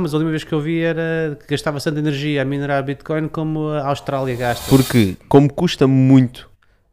Mas a última vez que eu vi era que gastava tanta energia a minerar Bitcoin como a Austrália gasta. Porque, como custa muito,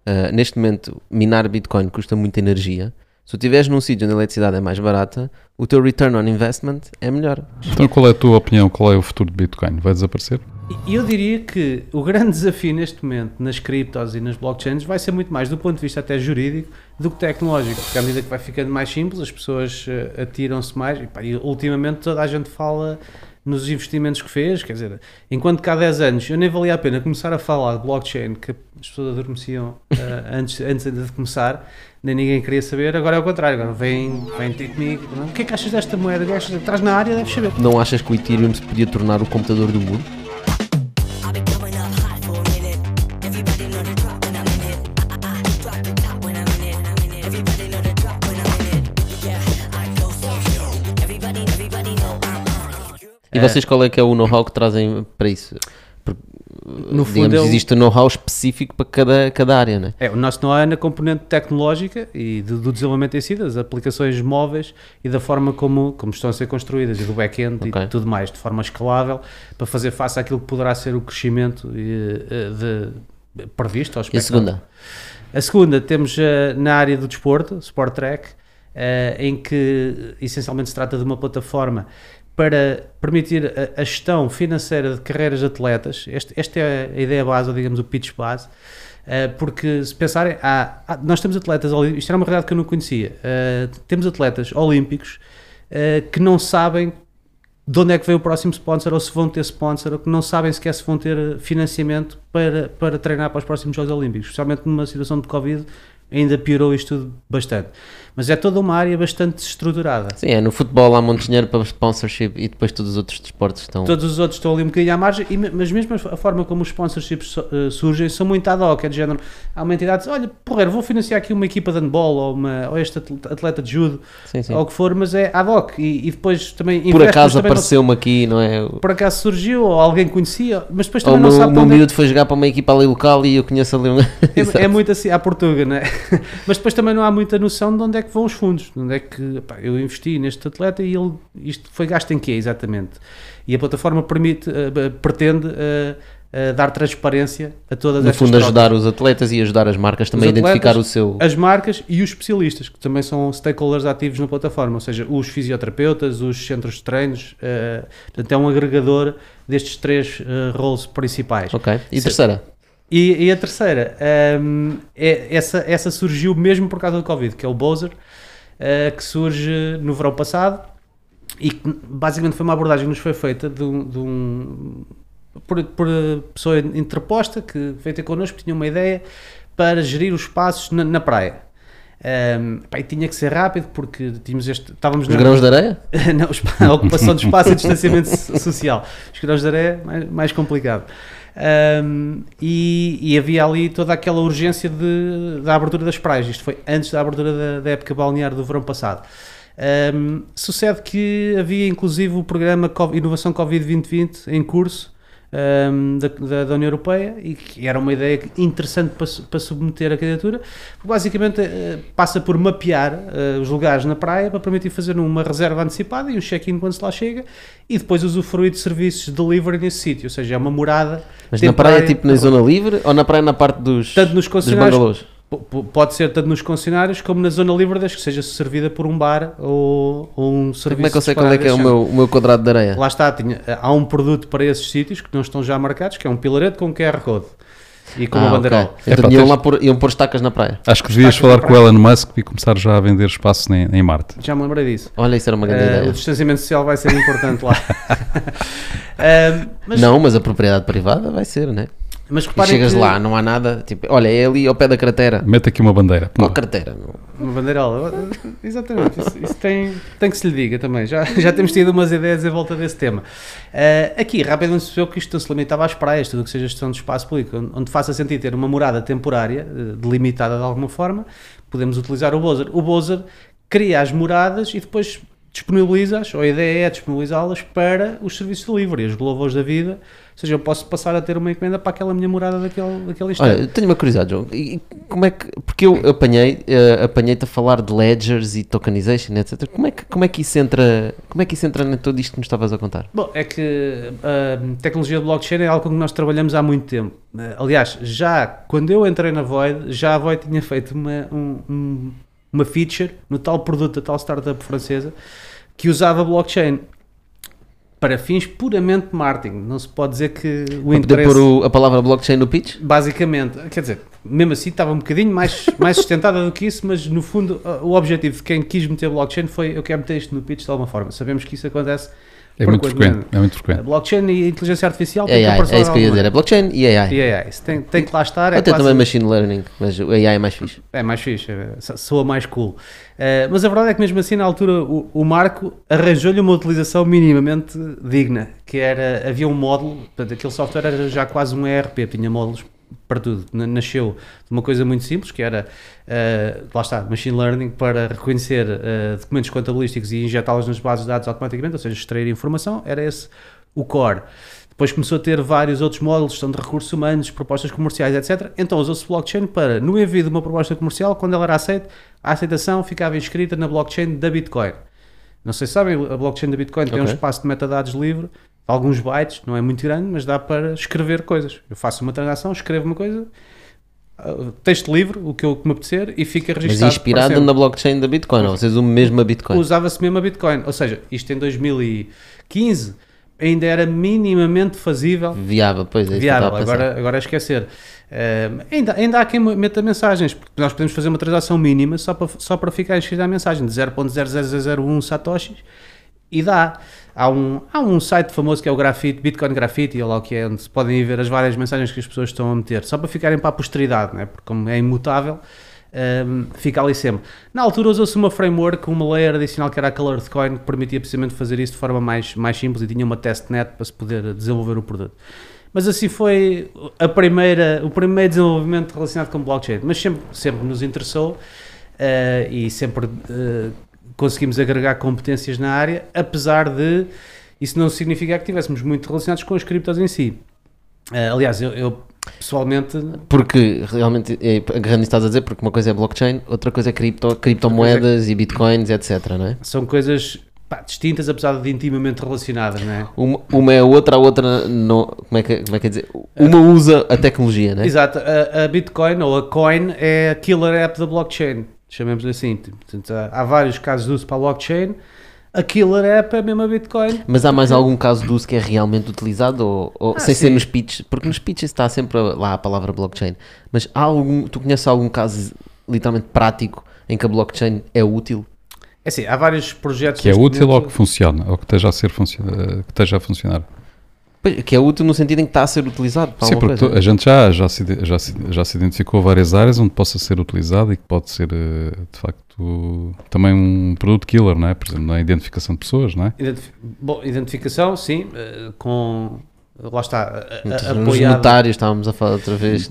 uh, neste momento, minar Bitcoin custa muita energia. Se tu estiveres num sítio onde a eletricidade é mais barata, o teu return on investment é melhor. Então, qual é a tua opinião? Qual é o futuro de Bitcoin? Vai desaparecer? E eu diria que o grande desafio neste momento nas criptos e nas blockchains vai ser muito mais do ponto de vista até jurídico do que tecnológico, porque à medida que vai ficando mais simples, as pessoas uh, atiram-se mais. E, pá, e ultimamente toda a gente fala nos investimentos que fez, quer dizer, enquanto que há 10 anos eu nem valia a pena começar a falar de blockchain, que as pessoas adormeciam uh, antes, antes de começar, nem ninguém queria saber, agora é o contrário, agora vem, vem ter comigo, o que é que achas desta moeda, estás na área, deves saber. Não achas que o Ethereum se podia tornar o computador do mundo? E vocês qual é que é o know-how que trazem para isso? Porque, no digamos, fundo, existe um know-how específico para cada, cada área, não é? É, o nosso know-how é na componente tecnológica e do, do, desenvolvimento em si, das aplicações móveis e da forma como, como estão a ser construídas e do back-end okay. e tudo mais, de forma escalável, para fazer face àquilo que poderá ser o crescimento de, de, previsto. e a segunda? A segunda temos uh, na área do desporto, Sport Track, uh, em que essencialmente se trata de uma plataforma para permitir a, a, gestão financeira de carreiras de atletas. Este, esta é a ideia base, ou digamos o pitch base, uh, porque se pensarem, há, há, nós temos atletas, isto era uma realidade que eu não conhecia, uh, temos atletas olímpicos uh, que não sabem de onde é que vem o próximo sponsor, ou se vão ter sponsor, ou que não sabem sequer se vão ter financiamento para, para treinar para os próximos Jogos Olímpicos, especialmente numa situação de Covid, ainda piorou isto tudo bastante. Mas é toda uma área bastante estruturada. Sim, é no futebol há muito dinheiro para sponsorship e depois todos os outros desportos estão. Todos os outros estão ali um bocadinho à margem, e, mas mesmo a forma como os sponsorships uh, surgem são muito ad hoc, é de género. Há uma entidade que diz: olha, porreiro, vou financiar aqui uma equipa de handball ou, uma, ou este atleta de judo, sim, sim. ou o que for, mas é ad hoc. E, e depois também. Por acaso apareceu-me aqui, não é? Por acaso surgiu, ou alguém conhecia, mas depois também ou não meu, sabe. O meu é miúdo foi jogar para uma equipa ali local e eu conheço ali um. é, é muito assim, à Portuga, não é? mas depois também não há muita noção de onde é que vão os fundos onde é que pá, eu investi neste atleta e ele, isto foi gasto em quê exatamente? E a plataforma permite, uh, pretende uh, uh, dar transparência a todas no fundo, ajudar os atletas e ajudar as marcas também atletas, a identificar o seu. As marcas e os especialistas, que também são stakeholders ativos na plataforma, ou seja, os fisioterapeutas, os centros de treinos, portanto, é um agregador destes três roles principais. Ok. E Se, terceira? E, e, a terceira, um, é, essa, essa surgiu mesmo por causa do Covid, que é o Bowser, uh, que surge no verão passado e que basicamente foi uma abordagem que nos foi feita de um, de um por, por, pessoa interposta que veio ter connosco, que tinha uma ideia para gerir os espaços na, na praia. Um, pá, e tinha que ser rápido porque tínhamos este, estávamos os na, grãos de areia? não, a ocupação de espaço e distanciamento social. Os grãos de areia mais, mais complicado. Um, e, e, havia ali toda aquela urgência de, da abertura das praias. Isto foi antes da abertura da, da época balnear do verão passado. Um, sucede que havia inclusive o programa Inovação Covid 2020 em curso um, da, da, da, União Europeia e que era uma ideia interessante para, para submeter a candidatura, basicamente uh, passa por mapear uh, os lugares na praia para permitir fazer uma reserva antecipada e um check-in quando se lá chega e depois usufruir de serviços de delivery nesse sítio, ou seja, é uma morada. Mas na praia, tipo na zona livre ou na praia na parte dos, tanto nos concessionários, Pode ser tanto nos concessionários como na zona livre, desde que seja servida por um bar ou, ou um serviço. Como é que eu sei qual é que é o meu, o meu quadrado de areia? Lá está, tinha, há um produto para esses sítios que não estão já marcados, que é um pilarete com QR Code e com ah, uma bandeira. Okay. Então, é, iam, lá por, iam pôr estacas na praia. Acho que devias falar com o Elon Musk e começar já a vender espaço em, em Marte. Já me lembrei disso. Olha, isso era uma grande uh, ideia. O distanciamento social vai ser importante lá. uh, mas... Não, mas a propriedade privada vai ser, né? Mas e chegas que... lá, não há nada, tipo, olha, é ali ao pé da cratera. Mete aqui uma bandeira. Qual cratera? Uma bandeirola, exatamente, isso, isso, tem, tem que se lhe diga também, já, já temos tido umas ideias em volta desse tema. Uh, aqui, rapidamente se percebeu que isto se limitava às praias, tudo o que seja gestão de espaço público, onde faça sentido ter uma morada temporária, eh, delimitada de alguma forma, podemos utilizar o Bozer. O Bozer cria as moradas e depois disponibilizas, ou a ideia é disponibilizá-las para os serviços de delivery, os Glovo's da vida. Ou seja, eu posso passar a ter uma encomenda para aquela minha morada daquele, daquele instante. Olha, tenho uma curiosidade, João. E como é que. Porque eu apanhei, eh, apanhei-te a falar de ledgers e tokenization, etc. Como é que, como é que isso entra. Como é que isso entra em tudo isto que me estavas a contar? Bom, é que a tecnologia de blockchain é algo com que nós trabalhamos há muito tempo. Eh, Aliás, já quando eu entrei na Void, já a Void tinha feito uma, um- um- uma feature no tal produto da tal startup francesa que usava blockchain para fins puramente marketing. Não se pode dizer que o Para poder interesse... pôr o- a palavra blockchain no pitch? Basicamente, quer dizer, mesmo assim estava um bocadinho mais, mais sustentada do que isso, mas no fundo o objetivo de quem quis meter blockchain foi eu quero meter isto no pitch de alguma forma. Sabemos que isso acontece. É muito coisa frequente. É muito A frequente. blockchain e a inteligência artificial AI, aparecer é isso que eu ia dizer. É blockchain e AI. E AI, isso tem, tem que lá estar. Até também machine learning, mas o AI é mais fixe. é mais fixe, é, so- soa mais cool. Uh, mas a verdade é que mesmo assim, na altura, o, o Marco arranjou-lhe uma utilização minimamente digna, que era, havia um módulo, portanto, aquele software era já quase um ERP, tinha módulos para tudo. Na- Nasceu de uma coisa muito simples, que era, uh, lá está, machine learning para reconhecer uh, documentos contabilísticos e injetá-los nas bases de dados automaticamente, ou seja, extrair informação, era esse o core. Depois começou a ter vários outros módulos, gestão de recursos humanos, propostas comerciais, etc. Então usou-se blockchain para, no envio de uma proposta comercial, quando ela era aceita, a aceitação ficava inscrita na blockchain da Bitcoin. Não sei se sabem, a blockchain da Bitcoin tem um espaço de metadados livre, alguns bytes, não é muito grande, mas dá para escrever coisas. Eu faço uma transação, escrevo uma coisa, uh, texto livre, o que eu que me apetecer, e fica Mas registado. para inspirado na blockchain da Bitcoin, ou vocês usam mesmo a Bitcoin. Usava-se mesmo a Bitcoin. Ou seja, isto em 2015 ainda era minimamente fazível Viável, pois é. isso viável, agora, agora é esquecer. Ehm, ainda, ainda há quem meta mensagens, porque nós podemos fazer uma transação mínima só para, só para ficar inscrito a mensagem de 0.00001 satoshis e dá. Há um, há um site famoso que é o Grafite, Bitcoin Graffiti, ou lá o que é, onde se podem ver as várias mensagens que as pessoas estão a meter, só para ficarem para a posteridade, né? porque como é imutável, ehm, fica ali sempre. Na altura usou-se uma framework, uma layer adicional que era a Colored Coin, que permitia precisamente fazer isso de forma mais, mais simples e tinha uma testnet para se poder desenvolver o produto. Mas assim foi a primeira, o primeiro desenvolvimento relacionado com blockchain. Mas sempre, sempre nos interessou eh, e sempre eh, conseguimos agregar competências na área, apesar de isso não significar que estivéssemos muito relacionados com as criptos em si. Eh, aliás, eu, eu, pessoalmente Porque realmente, é, agarrando estás a dizer, porque uma coisa é blockchain, outra coisa é cripto, criptomoedas e bitcoins, etc. Não é? são coisas pá, distintas, apesar de intimamente relacionadas, não é? Uma, uma é a outra, a outra não. Como é que, como é que é dizer? Uma usa a tecnologia, não é? Exato, a, a Bitcoin ou a Coin é a killer app da blockchain, chamemos-lhe assim. Portanto, há, há vários casos de uso para a blockchain. A killer app é mesmo a Bitcoin. Mas há mais algum caso de uso que é realmente utilizado ou, ou Ah, sem ser sim. nos pitches? Porque nos pitches está sempre lá a palavra blockchain. Mas há algum, tu conheces algum caso literalmente prático em que a blockchain é útil? É assim, há vários projetos. Que é útil ou momento- que funciona, ou que esteja a, ser funcio- eh, que esteja a funcionar. Que é útil no sentido em que está a ser utilizado para Sim, alguma porque coisa. a gente já, já, se, já, se, já se identificou várias áreas onde possa ser utilizado e que pode ser, eh, de facto, também um produto killer, não é? Por exemplo, na identificação de pessoas, não é? Identif- Bom, identificação, sim, eh, com. Lá está, a- a- Nos apoiado. notários estávamos a falar outra vez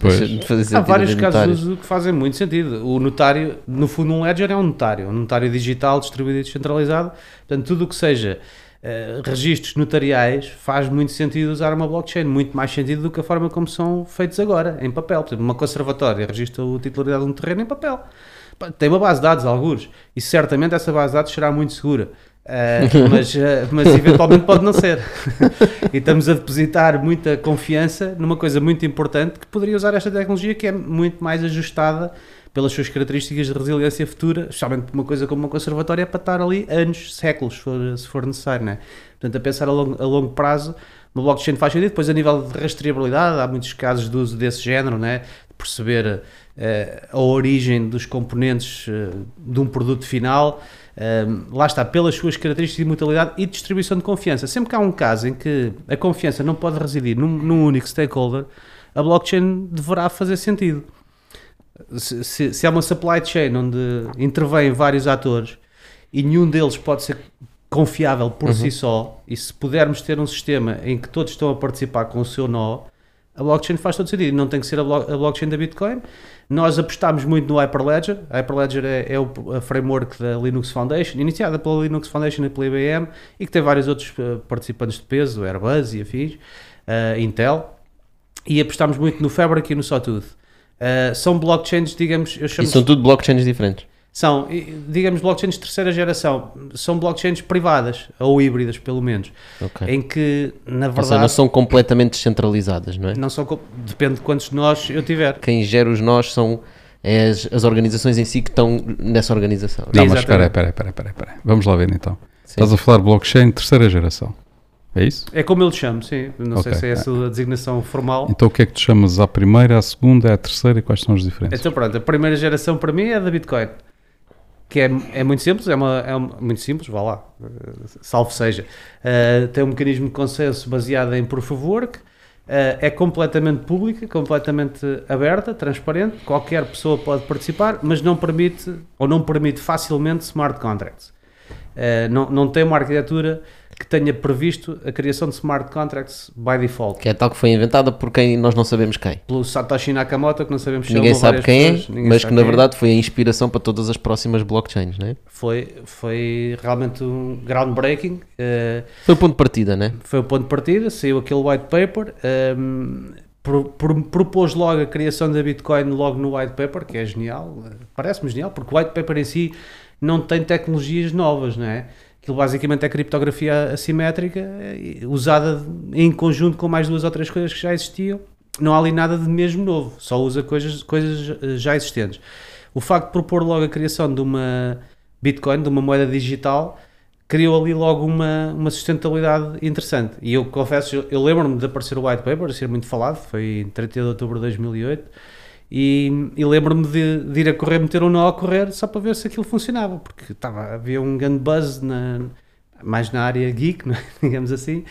Há vários casos de notários. uso que fazem muito sentido. O notário, no fundo, um ledger é um notário, um notário digital, distribuído e descentralizado. Portanto, tudo o que seja eh, registros notariais faz muito sentido usar uma blockchain, muito mais sentido do que a forma como são feitos agora, em papel. Por exemplo, uma conservatória registra a titularidade de um terreno em papel. Tem uma base de dados, alguns, e certamente essa base de dados será muito segura. Eh, mas, eh, mas eventualmente pode não ser. e estamos a depositar muita confiança numa coisa muito importante que poderia usar esta tecnologia que é muito mais ajustada pelas suas características de resiliência futura, especialmente uma coisa como uma conservatória é para estar ali anos, séculos, se for, necessário, né? Portanto, a pensar a longo, a longo prazo, uma blockchain faz sentido. Depois, a nível de rastreabilidade, há muitos casos de uso desse género, né? De perceber eh, a origem dos componentes eh, de um produto final. Um, lá está, pelas suas características de mutualidade e distribuição de confiança. Sempre que há um caso em que a confiança não pode residir num, num único stakeholder, a blockchain deverá fazer sentido. Se, se, se há uma supply chain onde intervêm vários atores e nenhum deles pode ser confiável por si só, e se pudermos ter um sistema em que todos estão a participar com o seu nó, a blockchain faz todo sentido. Não tem que ser a, blo a blockchain da Bitcoin. Nós apostámos muito no Hyperledger. A Hyperledger é, é o framework da Linux Foundation, iniciada pela Linux Foundation e pela IBM, e que tem vários outros uh, participantes de peso, Airbus e afins, uh, Intel. E apostámos muito no Fabric e no Sawtooth. Uh, são blockchains, digamos, eu chamo E são tudo blockchains diferentes. são, digamos, blockchains de terceira geração. São blockchains privadas, ou híbridas, pelo menos. Ok. Em que, na Ou seja, verdade, não são completamente descentralizadas, não é? não são. Depende de quantos nós eu tiver. Quem gera os nós são as, as organizações em si que estão nessa organização. Não, mas Exatamente. espera aí, espera aí, espera aí. Vamos lá ver então. Sim. Estás a falar blockchain terceira geração. É isso? É como eu lhe chamo, sim. Não sei Ok. se é essa a designação formal. Então o que é que tu chamas à primeira, à segunda, à terceira e quais são as diferenças? Então pronto, a primeira geração para mim é a da Bitcoin. Que é, é muito simples, é, uma, é uma- muito simples, vá lá, salvo seja. Eh, tem um mecanismo de consenso baseado em proof of work, eh, é completamente pública, completamente aberta, transparente, qualquer pessoa pode participar, mas não permite, ou não permite facilmente smart contracts. Eh, não, não tem uma arquitetura que tenha previsto a criação de smart contracts by default. Que é tal que foi inventada por quem nós não sabemos quem. Pelo Satoshi Nakamoto, que não sabemos Ninguém sabe quem pessoas, é, ninguém mas que na é. verdade foi a inspiração para todas as próximas blockchains, não é? foi, foi realmente um groundbreaking. eh, Foi o ponto de partida, né? foi o ponto de partida, saiu aquele white paper. ehm, pro- pro- propôs logo a criação da Bitcoin logo no white paper, que é genial. eh, Parece-me genial, porque o white paper em si não tem tecnologias novas, não é? Aquilo basicamente é criptografia assimétrica eh, usada em conjunto com mais duas ou três coisas que já existiam. Não há ali nada de mesmo novo, só usa coisas, coisas eh, já existentes. O facto de propor logo a criação de uma Bitcoin, de uma moeda digital, criou ali logo uma, uma sustentabilidade interessante. E eu confesso, eu, eu lembro-me de aparecer o white paper, de ser muito falado, foi em 30 de outubro de 2008, e, e lembro-me de, de ir a correr, meter um nó a correr, só para ver se aquilo funcionava, porque estava, havia um grande buzz, na, mais na área geek, é? digamos assim,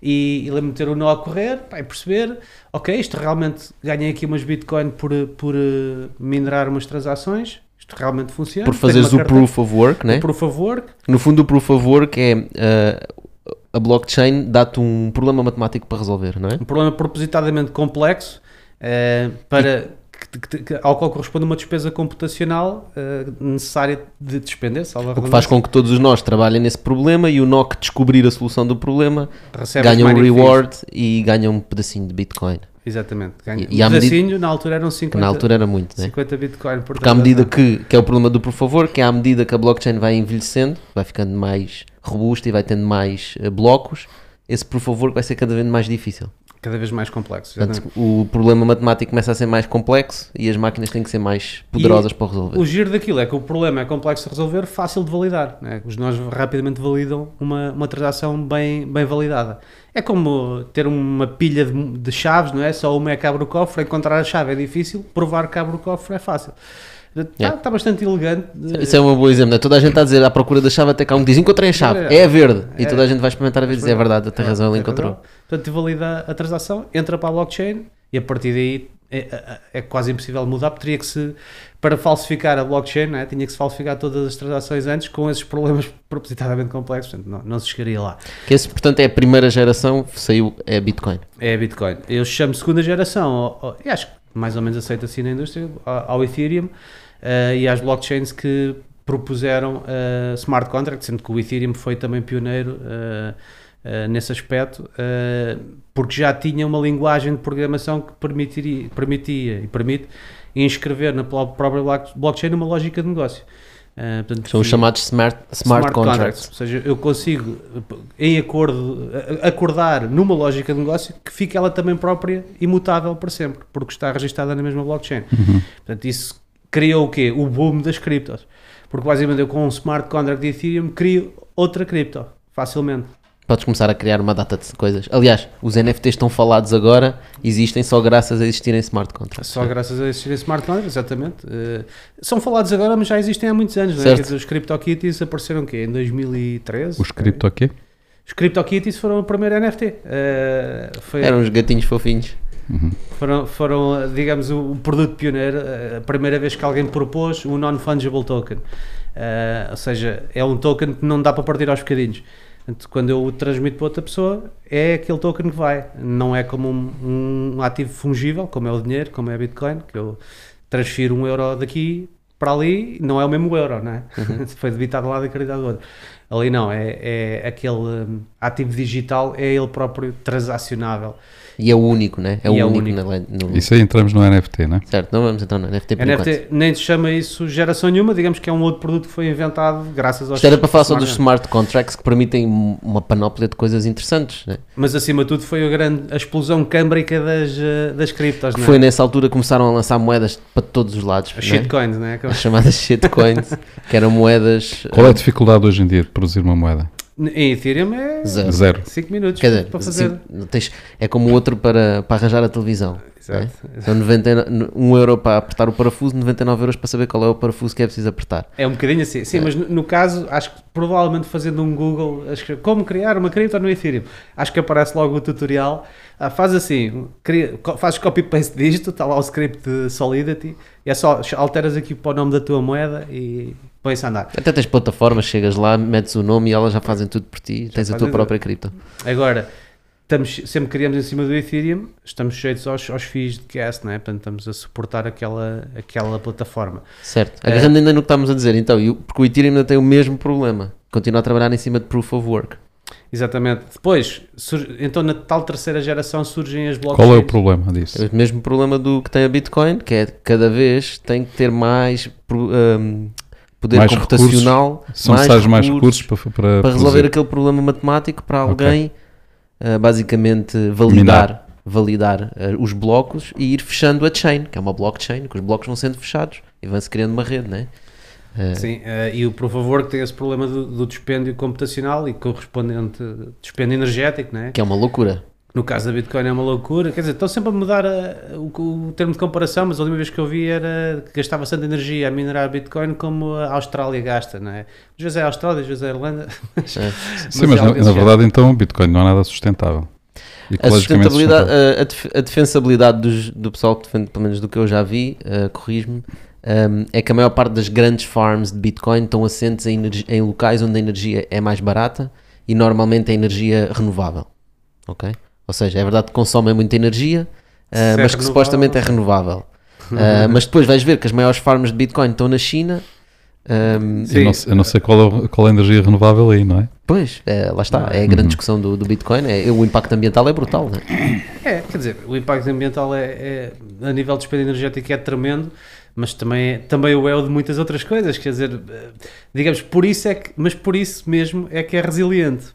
e, e lembro-me de ter um nó a correr, pá, e perceber, ok, isto realmente, ganhei aqui umas Bitcoin por, por eh, minerar umas transações, isto realmente funciona. Por fazeres o proof of work, né? o proof of work, No fundo, o proof of work é eh, a blockchain dá-te um problema matemático para resolver, não é? um problema propositadamente complexo eh, para que, que- que- ao qual corresponde uma despesa computacional eh, necessária de despender, salvo O que faz com que todos os nós trabalhem nesse problema e o que descobrir a solução do problema recebe ganha um reward e ganha um pedacinho de Bitcoin. Exatamente. Ganha. E- e um medida- pedacinho, na altura eram Que 50, na altura era muito, né? 50 Bitcoin por Porque à medida que, que é o problema do proof of work, é à medida que a blockchain vai envelhecendo, vai ficando mais robusta e vai tendo mais eh, blocos, esse of work vai ser cada vez mais difícil. Cada vez mais complexo. Portanto, o problema matemático começa a ser mais complexo e as máquinas têm que ser mais poderosas para o resolver. O giro daquilo é que o problema é complexo de resolver, fácil de validar. Né? Os nós rapidamente validam uma, uma transação bem, bem validada. É como ter uma pilha de, de chaves, não é? Só uma é que abre o cofre, encontrar a chave é difícil, provar que abre o cofre é fácil. Está Yeah. bastante elegante. Isso é um bom exemplo, né? toda a gente está a dizer à procura da chave até que há um diz encontrei a chave, é a verde, e É. toda a gente vai experimentar a ver e dizer é verdade, tem razão, ele encontrou. razão. Portanto, valida a transação, entra para a blockchain e a partir daí é, é- é quase impossível mudar, porque teria que se, para falsificar a blockchain, não é? tinha que se falsificar todas as transações antes com esses problemas propositadamente complexos, portanto, não, não se chegaria lá. Que esse, portanto, é a primeira geração, saiu, é Bitcoin. É a Bitcoin. Eu chamo segunda geração, ao- ao- e acho que mais ou menos aceita assim na indústria, ao, ao Ethereum eh, e às blockchains que propuseram eh, smart contracts, sendo que o Ethereum foi também pioneiro eh, nesse aspecto, porque já tinha uma linguagem de programação que permitiria, permitia e permite inscrever na pró- própria block- blockchain uma lógica de negócio. Eh, portanto, São os chamados smart, smart, contracts. Ou seja, eu consigo, em acordo, acordar numa lógica de negócio que fique ela também própria imutável para sempre, porque está registada na mesma blockchain. Portanto, isso criou o quê? O boom das criptos. Porque basicamente eu com um smart contract de Ethereum crio outra cripto, facilmente. Podes começar a criar uma data de coisas. Aliás, os NFTs estão falados agora, existem só graças a existirem smart contracts. Só graças a existirem smart contracts, exatamente. Eh, são falados agora, mas já existem há muitos anos. Não é? Certo. Quer dizer, os CryptoKitties apareceram o quê? Em 2013? Os aqui? Os CryptoKitties foram o primeiro NFT. Eh, foi, Eram uns gatinhos fofinhos. Foram, foram, digamos, o produto pioneiro, eh, a primeira vez que alguém propôs um non-fungible token. Eh, ou seja, é um token que não dá para partir aos bocadinhos. Portanto, quando eu o transmito para outra pessoa, é aquele token que vai. Não é como um, um ativo fungível, como é o dinheiro, como é a Bitcoin, que eu transfiro um euro daqui para ali, não é o mesmo euro, não é? Foi debitado lá e acreditado do outro. Ali não, é, é aquele hum, ativo digital, é ele próprio transacionável. E é o único, né? É o é o único, único. na no- Isso aí entramos no NFT, né? Certo, não vamos então no NFT por enquanto. NFT nem se chama isso geração nenhuma, digamos que é um outro produto que foi inventado graças aos Isto era para falar só dos smart contracts que permitem uma panóplia de coisas interessantes. Né? Mas acima de tudo foi a, grande, a explosão câmbrica das, eh, das criptos, não é? Foi nessa altura que começaram a lançar moedas para todos os lados. As né? shitcoins, não é? As chamadas shitcoins, que eram moedas. Qual é a eh, dificuldade hoje em dia de produzir uma moeda? Em Ethereum é Zero. Zero. 5 minutos Quer dizer, para fazer. sim, tens- é como o outro para, para arranjar a televisão. Exato. São 99 1 euro para apertar o parafuso, 99 euros para saber qual é o parafuso que é preciso apertar. É um bocadinho assim. Sim, mas no, no caso, acho que provavelmente fazendo um Google, como criar uma cripto no Ethereum, acho que aparece logo o tutorial. Ah, faz assim, cria, fazes copy-paste disto, está lá o script de Solidity, e é só alteras aqui para o nome da tua moeda e põe-se a andar. Até tens plataformas, chegas lá, metes o nome e elas já fazem tudo por ti, tens a tua própria cripto. Agora, estamos, sempre criamos em cima do Ethereum, estamos sujeitos aos, aos fees de gas, não é? Portanto, estamos a suportar aquela, aquela plataforma. Certo. É. Agarrando ainda no que estamos a dizer, então, e o- porque o Ethereum ainda tem o mesmo problema. Continua a trabalhar em cima de Proof of Work. Exatamente. Depois, surge- então na tal terceira geração surgem as blockchains. Qual é o problema disso? É o mesmo problema do que tem a Bitcoin, que é cada vez tem que ter mais hum, poder Mais computacional, São necessários mais recursos para, para, para resolver aquele problema matemático para alguém uh, basicamente validar, validar uh, os blocos e ir fechando a chain, que é uma blockchain, que os blocos vão sendo fechados e vão-se criando uma rede, né? Uh, Sim, eh, e o Proof of Work tem esse problema do, do dispêndio computacional e correspondente dispêndio energético, né? que é uma loucura. No caso da Bitcoin é uma loucura. Quer dizer, estão sempre a mudar a- o, o termo de comparação, mas a última vez que eu vi era que gastava tanta energia a minerar Bitcoin como a Austrália gasta, não é? Às vezes é a Austrália, às vezes é a Irlanda. É. Sim, mas mas, é na, na verdade, então, o Bitcoin não é nada sustentável. A Ecologicamente sustentabilidade, sustentável. a, a def- a defensabilidade dos- do pessoal que defende, pelo menos do que eu já vi, uh, corrijo-me, um, é que a maior parte das grandes farms de Bitcoin estão assentes em, em locais onde a energia é mais barata e normalmente é energia renovável. Ok? Ou seja, é verdade que consomem muita energia, uh, Se é mas que renovável, supostamente é não renovável. Uh, mas depois vais ver que as maiores farms de Bitcoin estão na China. um, Sim. Eu não, sei- eu não sei qual é, qual é a energia renovável aí, não é? Pois, é, lá está, é a grande discussão do, do Bitcoin. É, o impacto ambiental é brutal, né? É, quer dizer, o impacto ambiental é, é- a nível de dispêndio energético é tremendo, mas também, é- também o é o de muitas outras coisas, quer dizer, eh, digamos, por isso é que, mas por isso mesmo é que é resiliente.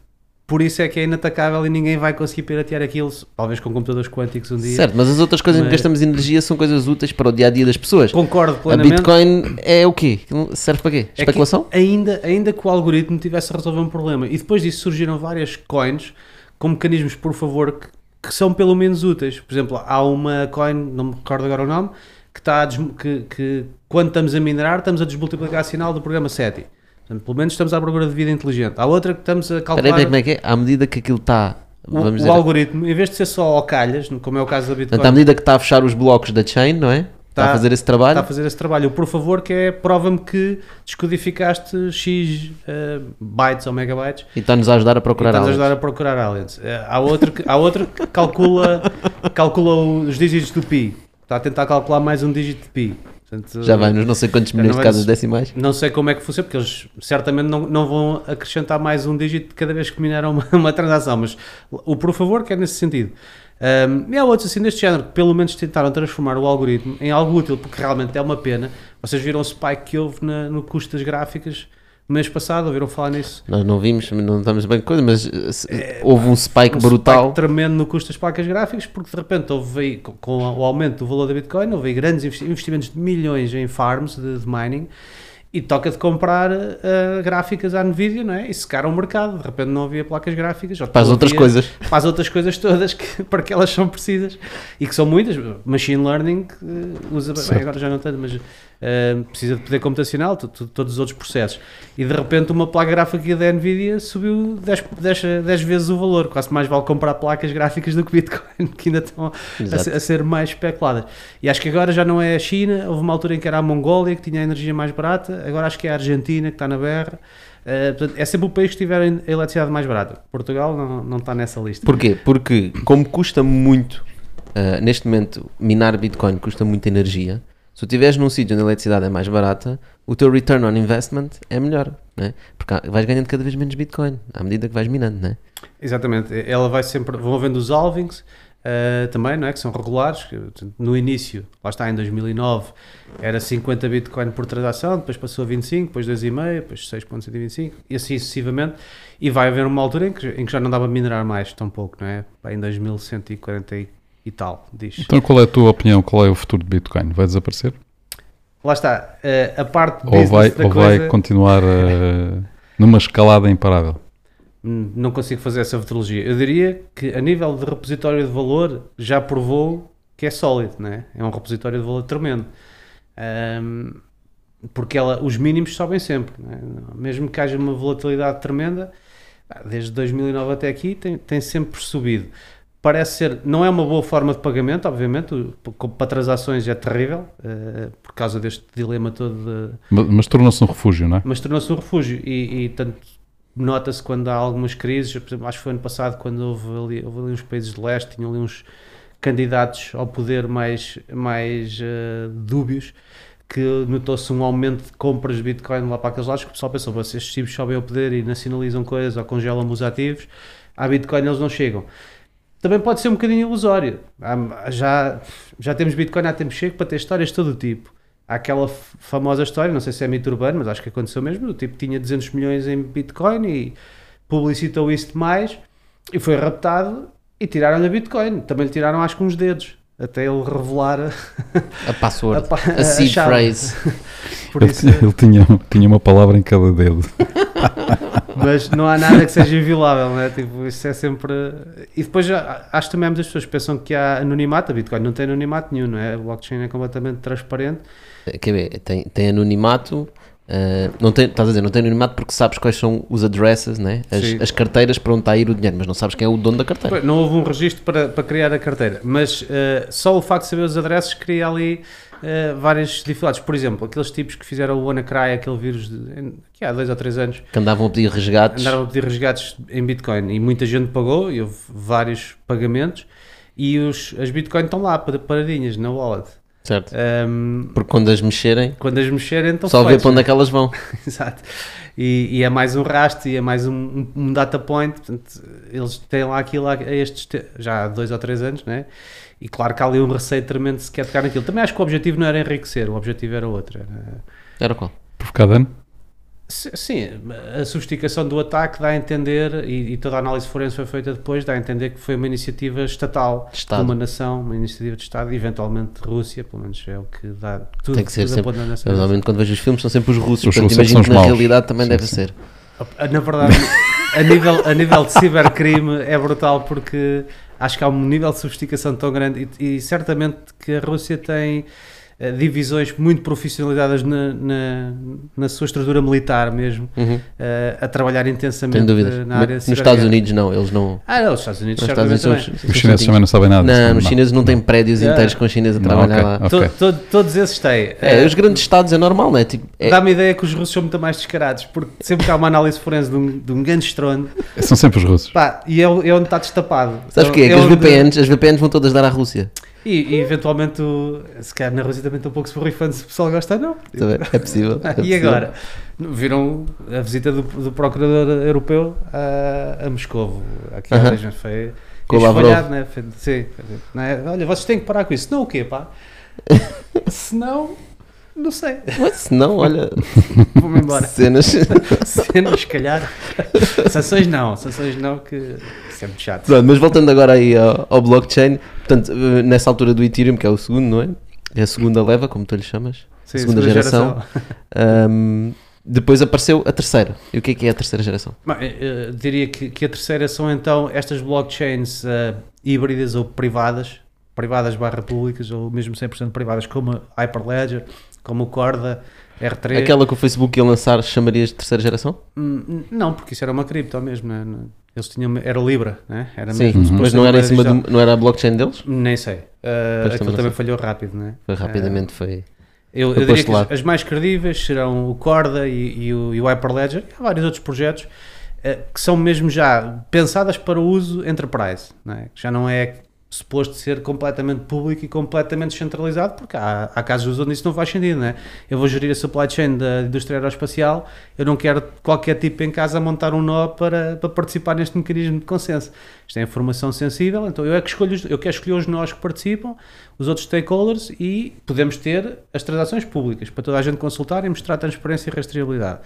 Por isso é que é inatacável e ninguém vai conseguir piratear aquilo, talvez com computadores quânticos um dia. Certo, mas as outras coisas em que Mas- gastamos energia são coisas úteis para o dia a dia das pessoas. Concordo A plenamente. Bitcoin é o quê? Serve para quê? É Especulação? ainda, ainda que o algoritmo tivesse a resolver um problema. E depois disso surgiram várias coins com mecanismos, por favor, que, que são pelo menos úteis. Por exemplo, há uma coin, não me recordo agora o nome, que, está a que, que quando estamos a minerar, estamos a desmultiplicar a sinal do programa SETI. Portanto, pelo menos estamos à procura de vida inteligente. Há outra que estamos a calcular espera aí, como é que é? À medida que aquilo está. o, o dizer. algoritmo, em vez de ser só ao calhas, como é o caso da Bitcoin, Portanto, à medida que está a fechar os blocos da chain, não é? Está a Tá- fazer esse trabalho. está a fazer esse trabalho. O por favor, que é prova-me que descodificaste X eh, bytes ou megabytes E está-nos a ajudar a procurar e estás a aliens. ajudar a procurar aliens. Eh, Há outro que, há outro que calcula, calcula os dígitos do pi. Está a tentar calcular mais um dígito de pi. Portanto, Já vai nos não sei quantos milhões de casas decimais. Não sei como é que funciona, porque eles certamente não, não vão acrescentar mais um dígito cada vez que mineram uma, uma transação, mas o por favor que é nesse sentido. Um, e há outros assim deste género que pelo menos tentaram transformar o algoritmo em algo útil, porque realmente é uma pena. Vocês viram o spike que houve na- no custo das gráficas mês passado, ouviram falar nisso? Nós não vimos, não estamos bem coisa, mas uh, se- houve um spike um brutal. spike tremendo no custo das placas gráficas, porque de repente houve aí, com- o aumento do valor da Bitcoin, houve grandes investi- investimentos de milhões em farms de, de mining e toca de comprar eh, gráficas à Nvidia, não é? E secaram o mercado, de repente não havia placas gráficas. Para as outras coisas. Para as outras coisas todas que, para que elas são precisas e que são muitas. Machine Learning eh, usa, bem, agora já não tanto, mas eh, precisa de poder computacional, tu- tu- todos os outros processos. E de repente uma placa gráfica da Nvidia subiu 10, 10, 10 vezes o valor. Quase mais vale comprar placas gráficas do que Bitcoin, que ainda estão a, a ser mais especuladas. E acho que agora já não é a China, houve uma altura em que era a Mongólia que tinha a energia mais barata, agora acho que é a Argentina que está na berra. Uh, portanto, é sempre o país que tiver a eletricidade mais barata. Portugal não, não está nessa lista. Porquê? Porque como custa muito, uh, neste momento, minar Bitcoin custa muita energia, se tu estiveres num sítio onde a eletricidade é mais barata, o teu return on investment é melhor, né? porque vais ganhando cada vez menos Bitcoin à medida que vais minando, né? Exatamente, ela vai sempre, vão havendo os halvings eh, também, não é? que são regulares. No início, lá está, em 2009, era 50 Bitcoin por transação, depois passou a 25, depois 2,5, depois 6,125 e assim sucessivamente. E vai haver uma altura em que, em que já não dava minerar mais tão pouco, não é? Em 2140 e, tal, diz. Então qual é a tua opinião? Qual é o futuro de Bitcoin? Vai desaparecer? Lá está, eh, a parte Ou vai, ou coisa, vai continuar eh, numa escalada imparável? não consigo fazer essa futurologia. Eu diria que a nível de repositório de valor já provou que é sólido, não é? Um repositório de valor tremendo. Ahm, porque ela, os mínimos sobem sempre, não é? mesmo que haja uma volatilidade tremenda, desde 2009 até aqui tem, tem sempre subido. Parece ser, não é uma boa forma de pagamento, obviamente, para transações é terrível, eh, por causa deste dilema todo de, Mas, mas tornou-se um refúgio, não é? mas tornou-se um refúgio e, e tanto nota-se quando há algumas crises, por exemplo, acho que foi ano passado quando houve ali, houve ali uns países de leste, tinham ali uns candidatos ao poder mais, mais eh, dúbios, que notou-se um aumento de compras de Bitcoin lá para aqueles lados, que o pessoal pensou, "Bom, se tipos sobem ao poder e nacionalizam coisas ou congelam os ativos, à Bitcoin eles não chegam. Também pode ser um bocadinho ilusório. Há- Já, já temos Bitcoin há tempo chego para ter histórias de todo o tipo. Há aquela famosa história, não sei se é mito urbano, mas acho que aconteceu mesmo. O tipo tinha 200 milhões em Bitcoin e publicitou isso demais e foi raptado e tiraram-lhe a Bitcoin. Também lhe tiraram, acho que, uns dedos. Até ele revelar a, A password, pa- a seed chave. phrase. Por Ele, isso, tinha, ele tinha, tinha uma palavra em cada dedo. mas não há nada que seja inviolável, não é? Tipo, isso é sempre. E depois acho que também muitas pessoas pensam que há anonimato. A Bitcoin não tem anonimato nenhum, não é? A blockchain é completamente transparente. Quer ver, tem, tem anonimato, ah, não tem, estás a dizer, não tem anonimato porque sabes quais são os addresses, né? as, as carteiras para onde está a ir o dinheiro, mas não sabes quem é o dono da carteira. Não houve um registro para, para criar a carteira, mas eh, só o facto de saber os adresses cria ali eh, várias dificuldades. Por exemplo, aqueles tipos que fizeram o WannaCry, aquele vírus de, que há dois ou três anos, Que andavam a pedir resgates. andaram a pedir resgates em Bitcoin e muita gente pagou, e houve vários pagamentos, e os, as Bitcoin estão lá para- paradinhas na wallet. Certo. Ahm, Porque quando as mexerem, quando as mexerem, estão só vê feitos, para onde é que elas vão. Exato. E, e é mais um rastro e é mais um, um- um data point. Portanto, eles têm lá aquilo há a estes te- já há dois ou três anos, né? E claro que há ali um receio tremendo se quer tocar naquilo. Também acho que o objetivo não era enriquecer, o objetivo era outro. Era, Era qual? Por ficar dano? Sim, a sofisticação do ataque dá a entender, e, e toda a análise forense foi feita depois, dá a entender que foi uma iniciativa estatal, De Estado. de uma nação, uma iniciativa de Estado, eventualmente Rússia, pelo menos é o que dá tudo, Tem que ser sempre- normalmente quando vejo os filmes são sempre os russos, Os portanto russos é imagino que na maus. realidade também Sim, deve sim. ser. Na verdade, a nível, a nível de cibercrime é brutal porque acho que há um nível de sofisticação tão grande e, e certamente que a Rússia tem divisões muito profissionalizadas na, na, na sua estrutura militar mesmo, Uhum. eh, a trabalhar intensamente eh, na Mas área Nos. Estados Unidos não, eles não. Ah, não, os Estados Unidos Nos Estados Unidos também. os- Os chineses também não sabem nada disso. Não, os chineses não têm prédios Yeah. inteiros com chineses a Não, trabalhar ok, lá. ok. To- to- todos esses têm. É, Eh, os grandes estados é normal, não é? Tipo, é- Dá-me a ideia que os russos são muito mais descarados, porque sempre que há uma análise forense de um, de um grande estrondo, São sempre os russos. pá, e é, é onde está destapado. Sabes o quê? É que as onde- VPNs, as VPNs vão todas dar à Rússia. E, e eventualmente, se calhar na Rússia também estão um pouco borrifando se o pessoal gosta ou não. É possível. é e possível. agora? Viram a visita do, do procurador europeu a, a Moscovo. Aqui dois meses foi Com o Lavrov. esfolhado, né? Sim. É? Olha, vocês têm que parar com isso. Não o quê, pá? Senão, não sei. Se não, olha, Vou-me embora. cenas. Cenas, se calhar. Sanções não. Sanções não, que isso é muito chato. Pronto, mas voltando agora aí ao, ao blockchain, portanto, eh, nessa altura do Ethereum, que é o segundo, não é? É a segunda leva, como tu lhe chamas. Sim, segunda geração. Ahm, depois apareceu a terceira. E o que é que é a terceira geração? Bem, eh, diria que, que a terceira são então estas blockchains eh, híbridas ou privadas, privadas barra públicas ou mesmo 100% privadas, como a Hyperledger, como o Corda, R3. Aquela que o Facebook ia lançar chamarias de terceira geração? Hum, não, porque isso era uma cripto mesmo, né? Eles tinham, era Libra, né? era Sim, mesmo, Uhum. mas não era em cima do, não era a blockchain deles? Nem sei. Pois aquilo também falhou rápido, né? Foi rapidamente, foi. Eu, eu diria que as, as mais credíveis serão o Corda e, e o, e o Hyperledger há vários outros projetos eh, que são mesmo já pensadas para o uso enterprise, é? Que já não é suposto ser completamente público e completamente descentralizado, porque há, há casos onde isso não faz sentido, não é? Eu vou gerir a supply chain da indústria aeroespacial, eu não quero qualquer tipo em casa montar um nó para, para participar neste mecanismo de consenso. Isto é informação sensível, então eu é que escolho, eu quero escolher os nós que participam, os outros stakeholders e podemos ter as transações públicas para toda a gente consultar e mostrar transparência e rastreabilidade.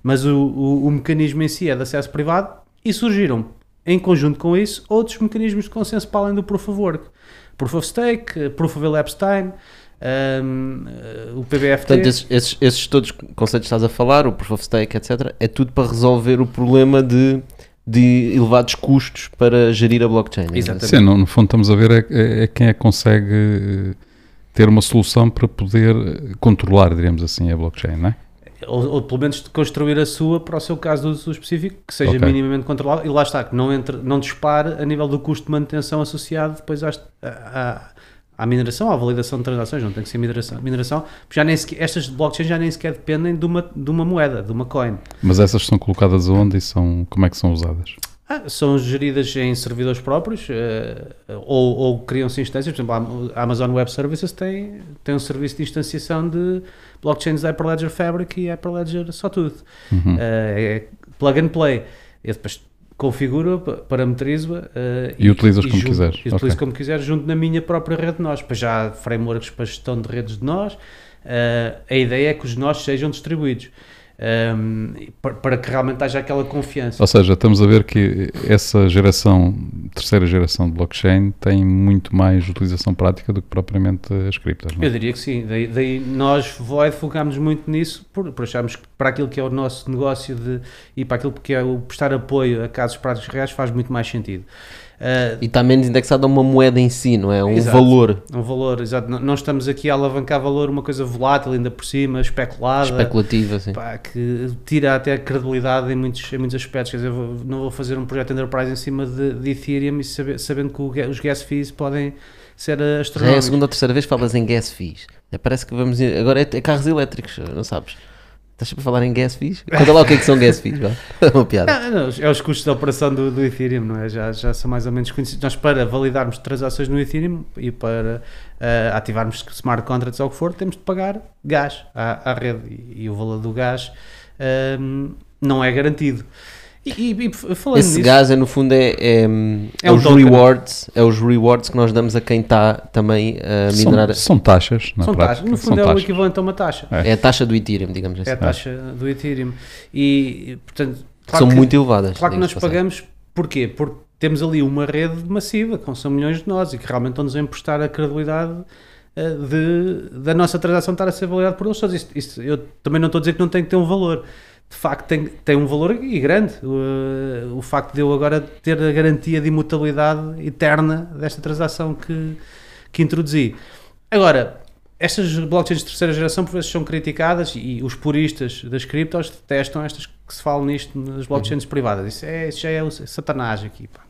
Mas o, o, o mecanismo em si é de acesso privado e surgiram, em conjunto com isso, outros mecanismos de consenso para além do Proof of Work. Proof of Stake, Proof of Elapsed Time, um, eh, o PBFT. Portanto, esses, esses, esses todos conceitos que estás a falar, o Proof of Stake, etc., é tudo para resolver o problema de, de elevados custos para gerir a blockchain. digamos Exatamente. Sim, no, no fundo estamos a ver é, é- é quem é que consegue eh, ter uma solução para poder controlar, diríamos assim, a blockchain, não é? Ou, ou pelo menos construir a sua para o seu caso de uso específico, que seja Ok. minimamente controlado e lá está, que não, entre, não dispare a nível do custo de manutenção associado depois às, à, à mineração, à validação de transações, não tem que ser mineração, mineração já nem sequer, estas blockchains já nem sequer dependem de uma, de uma moeda, de uma coin. Mas essas são colocadas aonde e são, como é que são usadas? Ah, são geridas em servidores próprios eh, ou, ou criam-se instâncias. Por exemplo, a Amazon Web Services tem, tem um serviço de instanciação de blockchains Hyperledger Fabric e Hyperledger tudo. Uhum. Eh, é plug and play. Eu depois configuro, pa- parametrizo-a eh, E utilizas como junto- quiseres. e utilizo Ok. como quiser, junto na minha própria rede de nós. Depois já há frameworks para gestão de redes de nós. Eh, a ideia é que os nós sejam distribuídos. Ehm, para, que realmente haja aquela confiança. Ou seja, estamos a ver que essa geração, terceira geração de blockchain, tem muito mais utilização prática do que propriamente as criptas, não Eu é? diria que sim. Daí, daí nós, Void, focámos muito nisso por, por acharmos que para aquilo que é o nosso negócio de, e para aquilo que é o prestar apoio a casos práticos reais faz muito mais sentido. Ah, E está menos indexado a uma moeda em si, não é? Um Exato. valor um valor, exato. Não, não estamos aqui a alavancar valor, uma coisa volátil ainda por cima, especulada. especulativo, assim. pá, que tira até a credibilidade em muitos, em muitos aspectos. Quer dizer, vou- não vou fazer um projeto enterprise em cima de, de Ethereum e saber- sabendo que o os gas fees podem ser Já é a astronómicos. segunda ou terceira vez que falas em gas fees. Parece que vamos. Agora é, é carros elétricos, não sabes? Estás sempre a falar em gas fees? Conta lá o que é que são gas fees, vá. uma piada. Não, não, é os custos de operação do, do Ethereum, não é? Já, já são mais ou menos conhecidos. Nós, para validarmos transações no Ethereum e para eh, ativarmos smart contracts ou o que for, temos de pagar gás à, à rede e, e o valor do gás ehm, não é garantido. E, e- e falando Esse nisso, gás é no fundo é, é, É um os token. rewards, é os rewards que nós damos a quem está também a minerar. São, são taxas, na são prática. taxas. No são fundo, é o taxas. equivalente a uma taxa. É. É a taxa do Ethereum, digamos assim. É a taxa do Ethereum. E, portanto, claro são que- muito elevadas. Claro que nós passagem. pagamos, porquê? Porque temos ali uma rede massiva, com são milhões de nós, e que realmente estão-nos a emprestar a credibilidade eh, de, da nossa transação estar a ser validada por eles todos. Isto, isto- eu também não estou a dizer que não tem que ter um valor. De facto, tem, tem um valor e grande. O, eh, o facto de eu agora ter a garantia de imutabilidade eterna desta transação que, que introduzi. Agora, estas blockchains de terceira geração por vezes são criticadas e os puristas das criptos detestam estas que se falam nisto nas blockchains privadas. Isso, é, isso já é o satanás aqui. pá.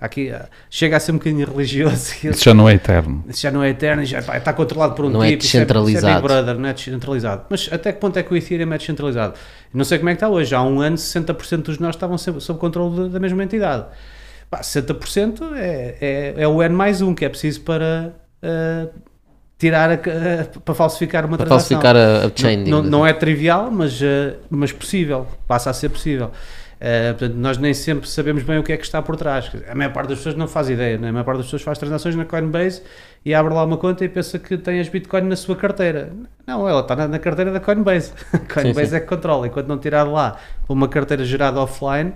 aqui ah, chega a ser um bocadinho religioso. Isso já não é eterno. Isso já não é eterno, já pá, está controlado por um Não é tipo. isso Isso é descentralizado. Big Brother, não é descentralizado. Mas até que ponto é que o Ethereum é descentralizado? Não sei como é que está hoje. Há um ano, 60% dos nós estavam sob, controle da mesma entidade. Pá, 60% é, é, é o N mais um que é preciso para ah, tirar a, a- para falsificar uma Para transação. falsificar a, a chain, Não, não assim. é trivial, mas, eh, mas possível, passa a ser possível. Eh, portanto, nós nem sempre sabemos bem o que é que está por trás. A maior parte das pessoas não faz ideia, né? a maior parte das pessoas faz transações na Coinbase e abre lá uma conta e pensa que tem as Bitcoin na sua carteira. Não, ela está na, na carteira da Coinbase. A Coinbase sim. é que controla. Enquanto não tirar lá para uma carteira gerada offline,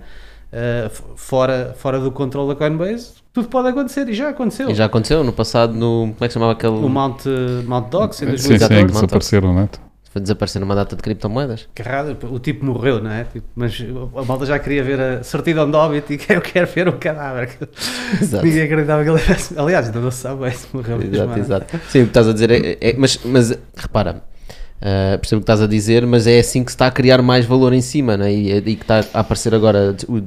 eh, fora, fora do controle da Coinbase, tudo pode acontecer e já aconteceu. E já aconteceu no passado, no. Como é que se chamava aquele. O Mount, eh, Mount Docs em Sim, sim, 2014. Exatamente. desapareceram, não é? Foi desaparecer numa data de criptomoedas. Carrada, o tipo morreu, não é? Tipo, mas a malta já queria ver a certidão de óbito e eu quero ver o cadáver. Exato. Ninguém acreditava que ele tivesse. Aliás, ainda não se sabe bem se morreu Exato, é? exato. Sim, o que estás a dizer é. é- mas, mas repara, ah, percebo o que estás a dizer, mas é assim que se está a criar mais valor em cima, não é? e, e que está a aparecer agora o,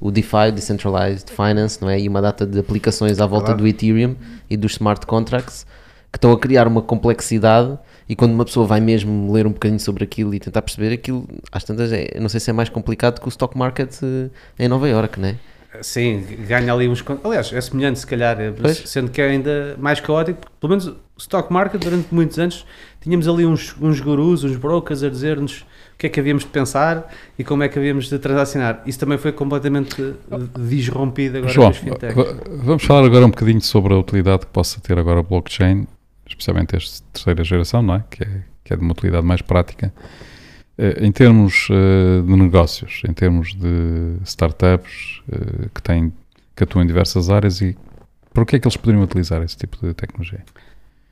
o DeFi, Decentralized Finance, não é? E uma data de aplicações à volta Claro. do Ethereum e dos smart contracts que estão a criar uma complexidade E quando uma pessoa vai mesmo ler um bocadinho sobre aquilo e tentar perceber aquilo, às tantas, é, não sei se é mais complicado que o stock market eh, em Nova York, né? Sim, ganha ali uns. Aliás, é semelhante, se calhar, eh, Pois. sendo que é ainda mais caótico, pelo menos o stock market, durante muitos anos, tínhamos ali uns, uns gurus, uns brokers a dizer-nos o que é que havíamos de pensar e como é que havíamos de transacionar. Isso também foi completamente disrompido agora João, vamos falar agora um bocadinho sobre a utilidade que possa ter agora o blockchain, especialmente esta terceira geração, não é? Que, é? que é de uma utilidade mais prática. Eh, Em termos eh, de negócios, em termos de startups eh, que, têm, que atuam em diversas áreas e para que é que eles poderiam utilizar esse tipo de tecnologia?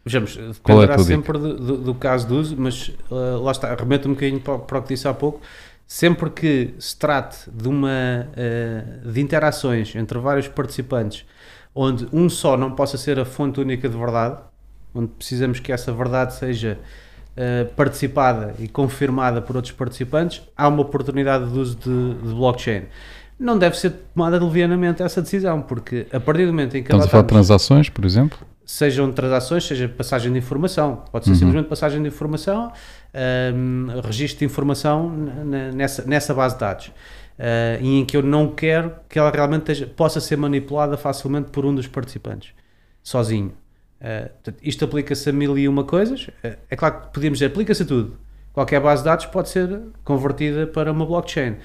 Vejamos, Qual é dependerá tua sempre do, do- do caso de uso, mas eh, lá está, remeto um bocadinho para, para o que disse há pouco. Sempre que se trate de uma eh, de interações entre vários participantes, onde um só não possa ser a fonte única de verdade, onde precisamos que essa verdade seja eh, participada e confirmada por outros participantes, há uma oportunidade de uso de, de blockchain. Não deve ser tomada levianamente essa decisão, porque a partir do momento em que Estamos a falar de transações, por exemplo? Sejam transações, seja passagem de informação. Pode ser Uhum. simplesmente passagem de informação, hum, registro de informação nessa, nessa base de dados. Ah, e em que eu não quero que ela realmente esteja- possa ser manipulada facilmente por um dos participantes, sozinho. Portanto, isto aplica-se a mil e uma coisas. Ah, é claro que podíamos dizer, aplica-se a tudo. Qualquer base de dados pode ser convertida para uma blockchain.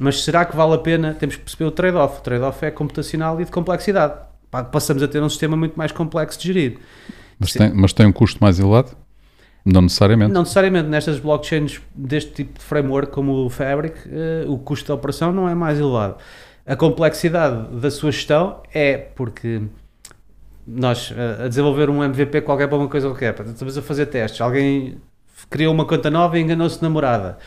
Mas será que vale a pena? Temos que perceber o trade-off. O trade-off é computacional e de complexidade. Pa- Passamos a ter um sistema muito mais complexo de gerir. Mas tem, mas tem um custo mais elevado? Não necessariamente. Não necessariamente nestas blockchains deste tipo de framework como o Fabric, eh, o custo de operação não é mais elevado. A complexidade da sua gestão é porque nós eh, a desenvolver um MVP qualquer para uma coisa qualquer, estamos a fazer testes, alguém criou uma conta nova e enganou-se namorada.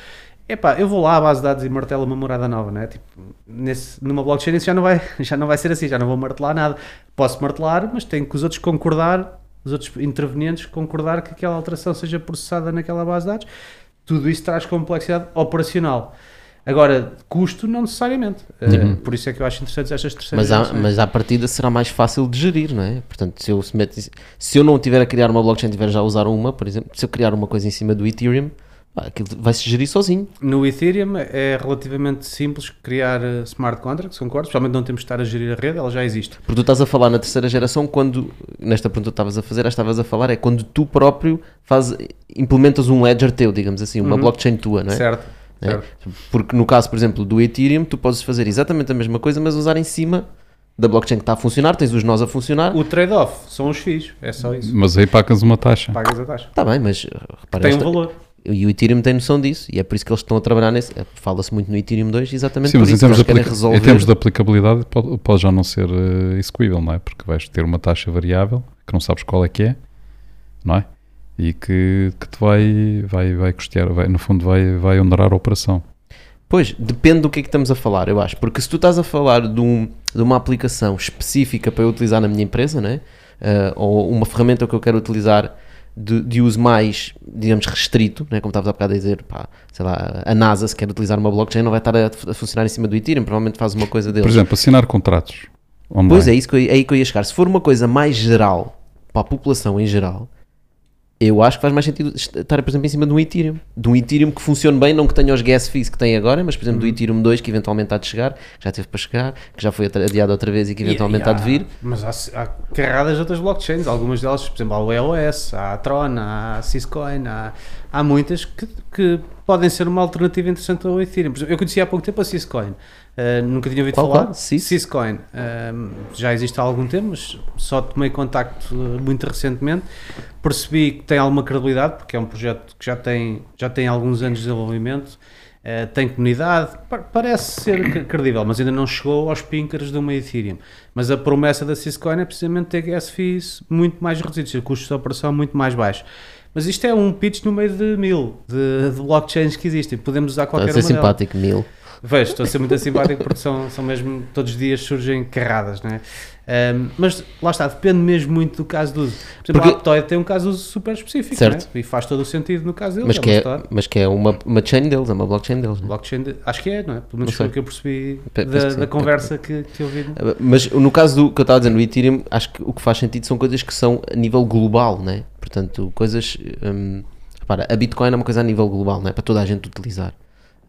Epá, eu vou lá à base de dados e martelo uma morada nova, não é? Tipo, nesse, numa blockchain isso já não, vai, já não vai ser assim, já não vou martelar nada. Posso martelar, mas tenho que os outros concordar, os outros intervenientes concordar que aquela alteração seja processada naquela base de dados. Tudo isso traz complexidade operacional. Agora, custo não necessariamente. Uhum. Eh, por isso é que eu acho interessantes estas terceiras Mas, à, gerações. mas à partida será mais fácil de gerir, não é? Portanto, se eu, se, mete- se eu não tiver a criar uma blockchain, tiver já a usar uma, por exemplo, se eu criar uma coisa em cima do Ethereum, aquilo vai-se gerir sozinho. No Ethereum é relativamente simples criar eh, smart contracts, concordo? Especialmente não temos de estar a gerir a rede, ela já existe. Porque tu estás a falar na terceira geração quando, nesta pergunta que estavas a fazer, estavas a falar, é quando tu próprio faz, implementas um ledger teu, digamos assim, uma Uhum. blockchain tua, não é? Certo. É. certo. Porque no caso, por exemplo, do Ethereum, tu podes fazer exatamente a mesma coisa, mas usar em cima da blockchain que está a funcionar, tens os nós a funcionar. O trade-off são os FIIs, é só isso. Mas aí pagas uma taxa. Pagas a taxa. Está bem, mas repara, Tem um esta- valor. E o Ethereum tem noção disso, e é por isso que eles estão a trabalhar nesse. é, Fala-se muito no Ethereum 2, exatamente Sim, por mas em isso. que termos, resolver. em termos de aplicabilidade pode, pode já não ser eh, execuível, não é? Porque vais ter uma taxa variável que não sabes qual é que é, não é? E que, que te vai, vai, vai custear, vai, no fundo vai, vai onerar a operação. Pois, depende do que é que estamos a falar, eu acho. Porque se tu estás a falar de, um- de uma aplicação específica para eu utilizar na minha empresa, né? Ah, ou uma ferramenta que eu quero utilizar de, de uso mais, digamos, restrito, né? como estavas há bocado a dizer, pá, sei lá, a NASA, se quer utilizar uma blockchain, não vai estar a, a funcionar em cima do Ethereum, provavelmente faz uma coisa deles. Por exemplo, assinar contratos online. Pois é, isso que eu, é aí que eu ia chegar. Se for uma coisa mais geral, para a população em geral, eu acho que faz mais sentido estar, por exemplo, em cima de um Ethereum. De um Ethereum que funcione bem, não que tenha os gas fees que tem agora, mas, por exemplo, do Uhum. Ethereum 2 que eventualmente há de chegar, que já teve para chegar, que já foi adiado outra vez e que eventualmente E- e há de vir. Mas há, há carradas de outras blockchains, algumas delas, por exemplo, há o EOS, há a Tron, há a Syscoin, há, há muitas que, que podem ser uma alternativa interessante ao Ethereum. Por exemplo, eu conheci há pouco tempo a Syscoin, uh, nunca tinha ouvido Qual, falar. qual? Sys? Syscoin, um, já existe há algum tempo, mas só tomei contacto uh, muito recentemente. Percebi que tem alguma credibilidade, porque é um projeto que já tem, já tem alguns anos de desenvolvimento. Uh, tem comunidade, pa- parece ser cre- credível, mas ainda não chegou aos pinkers de uma Ethereum. Mas a promessa da Syscoin é precisamente ter gas fees muito mais reduzidos, custos de operação muito mais baixos. Mas isto é um pitch no meio de mil de, de blockchains que existem. Podemos usar Está qualquer a ser simpático, mil. Vejo, estou a ser muito simpático porque são, são mesmo, todos os dias surgem carradas, não é? Ahm, mas lá está, depende mesmo muito do caso de uso. Por exemplo, Porque- a Aptoid tem um caso de uso super específico, Certo. não é? E faz todo o sentido no caso dele. Mas é que é, mas que é uma, uma chain deles, é uma blockchain deles. não é? Blockchain, de- acho que é, não é? Pelo menos foi o que eu percebi Pe- da, da conversa que, que eu vi. Mas no caso do que eu estava a dizer no Ethereum, acho que o que faz sentido são coisas que são a nível global, né? Portanto, coisas hum, repara, a Bitcoin é uma coisa a nível global, não é? Para toda a gente utilizar.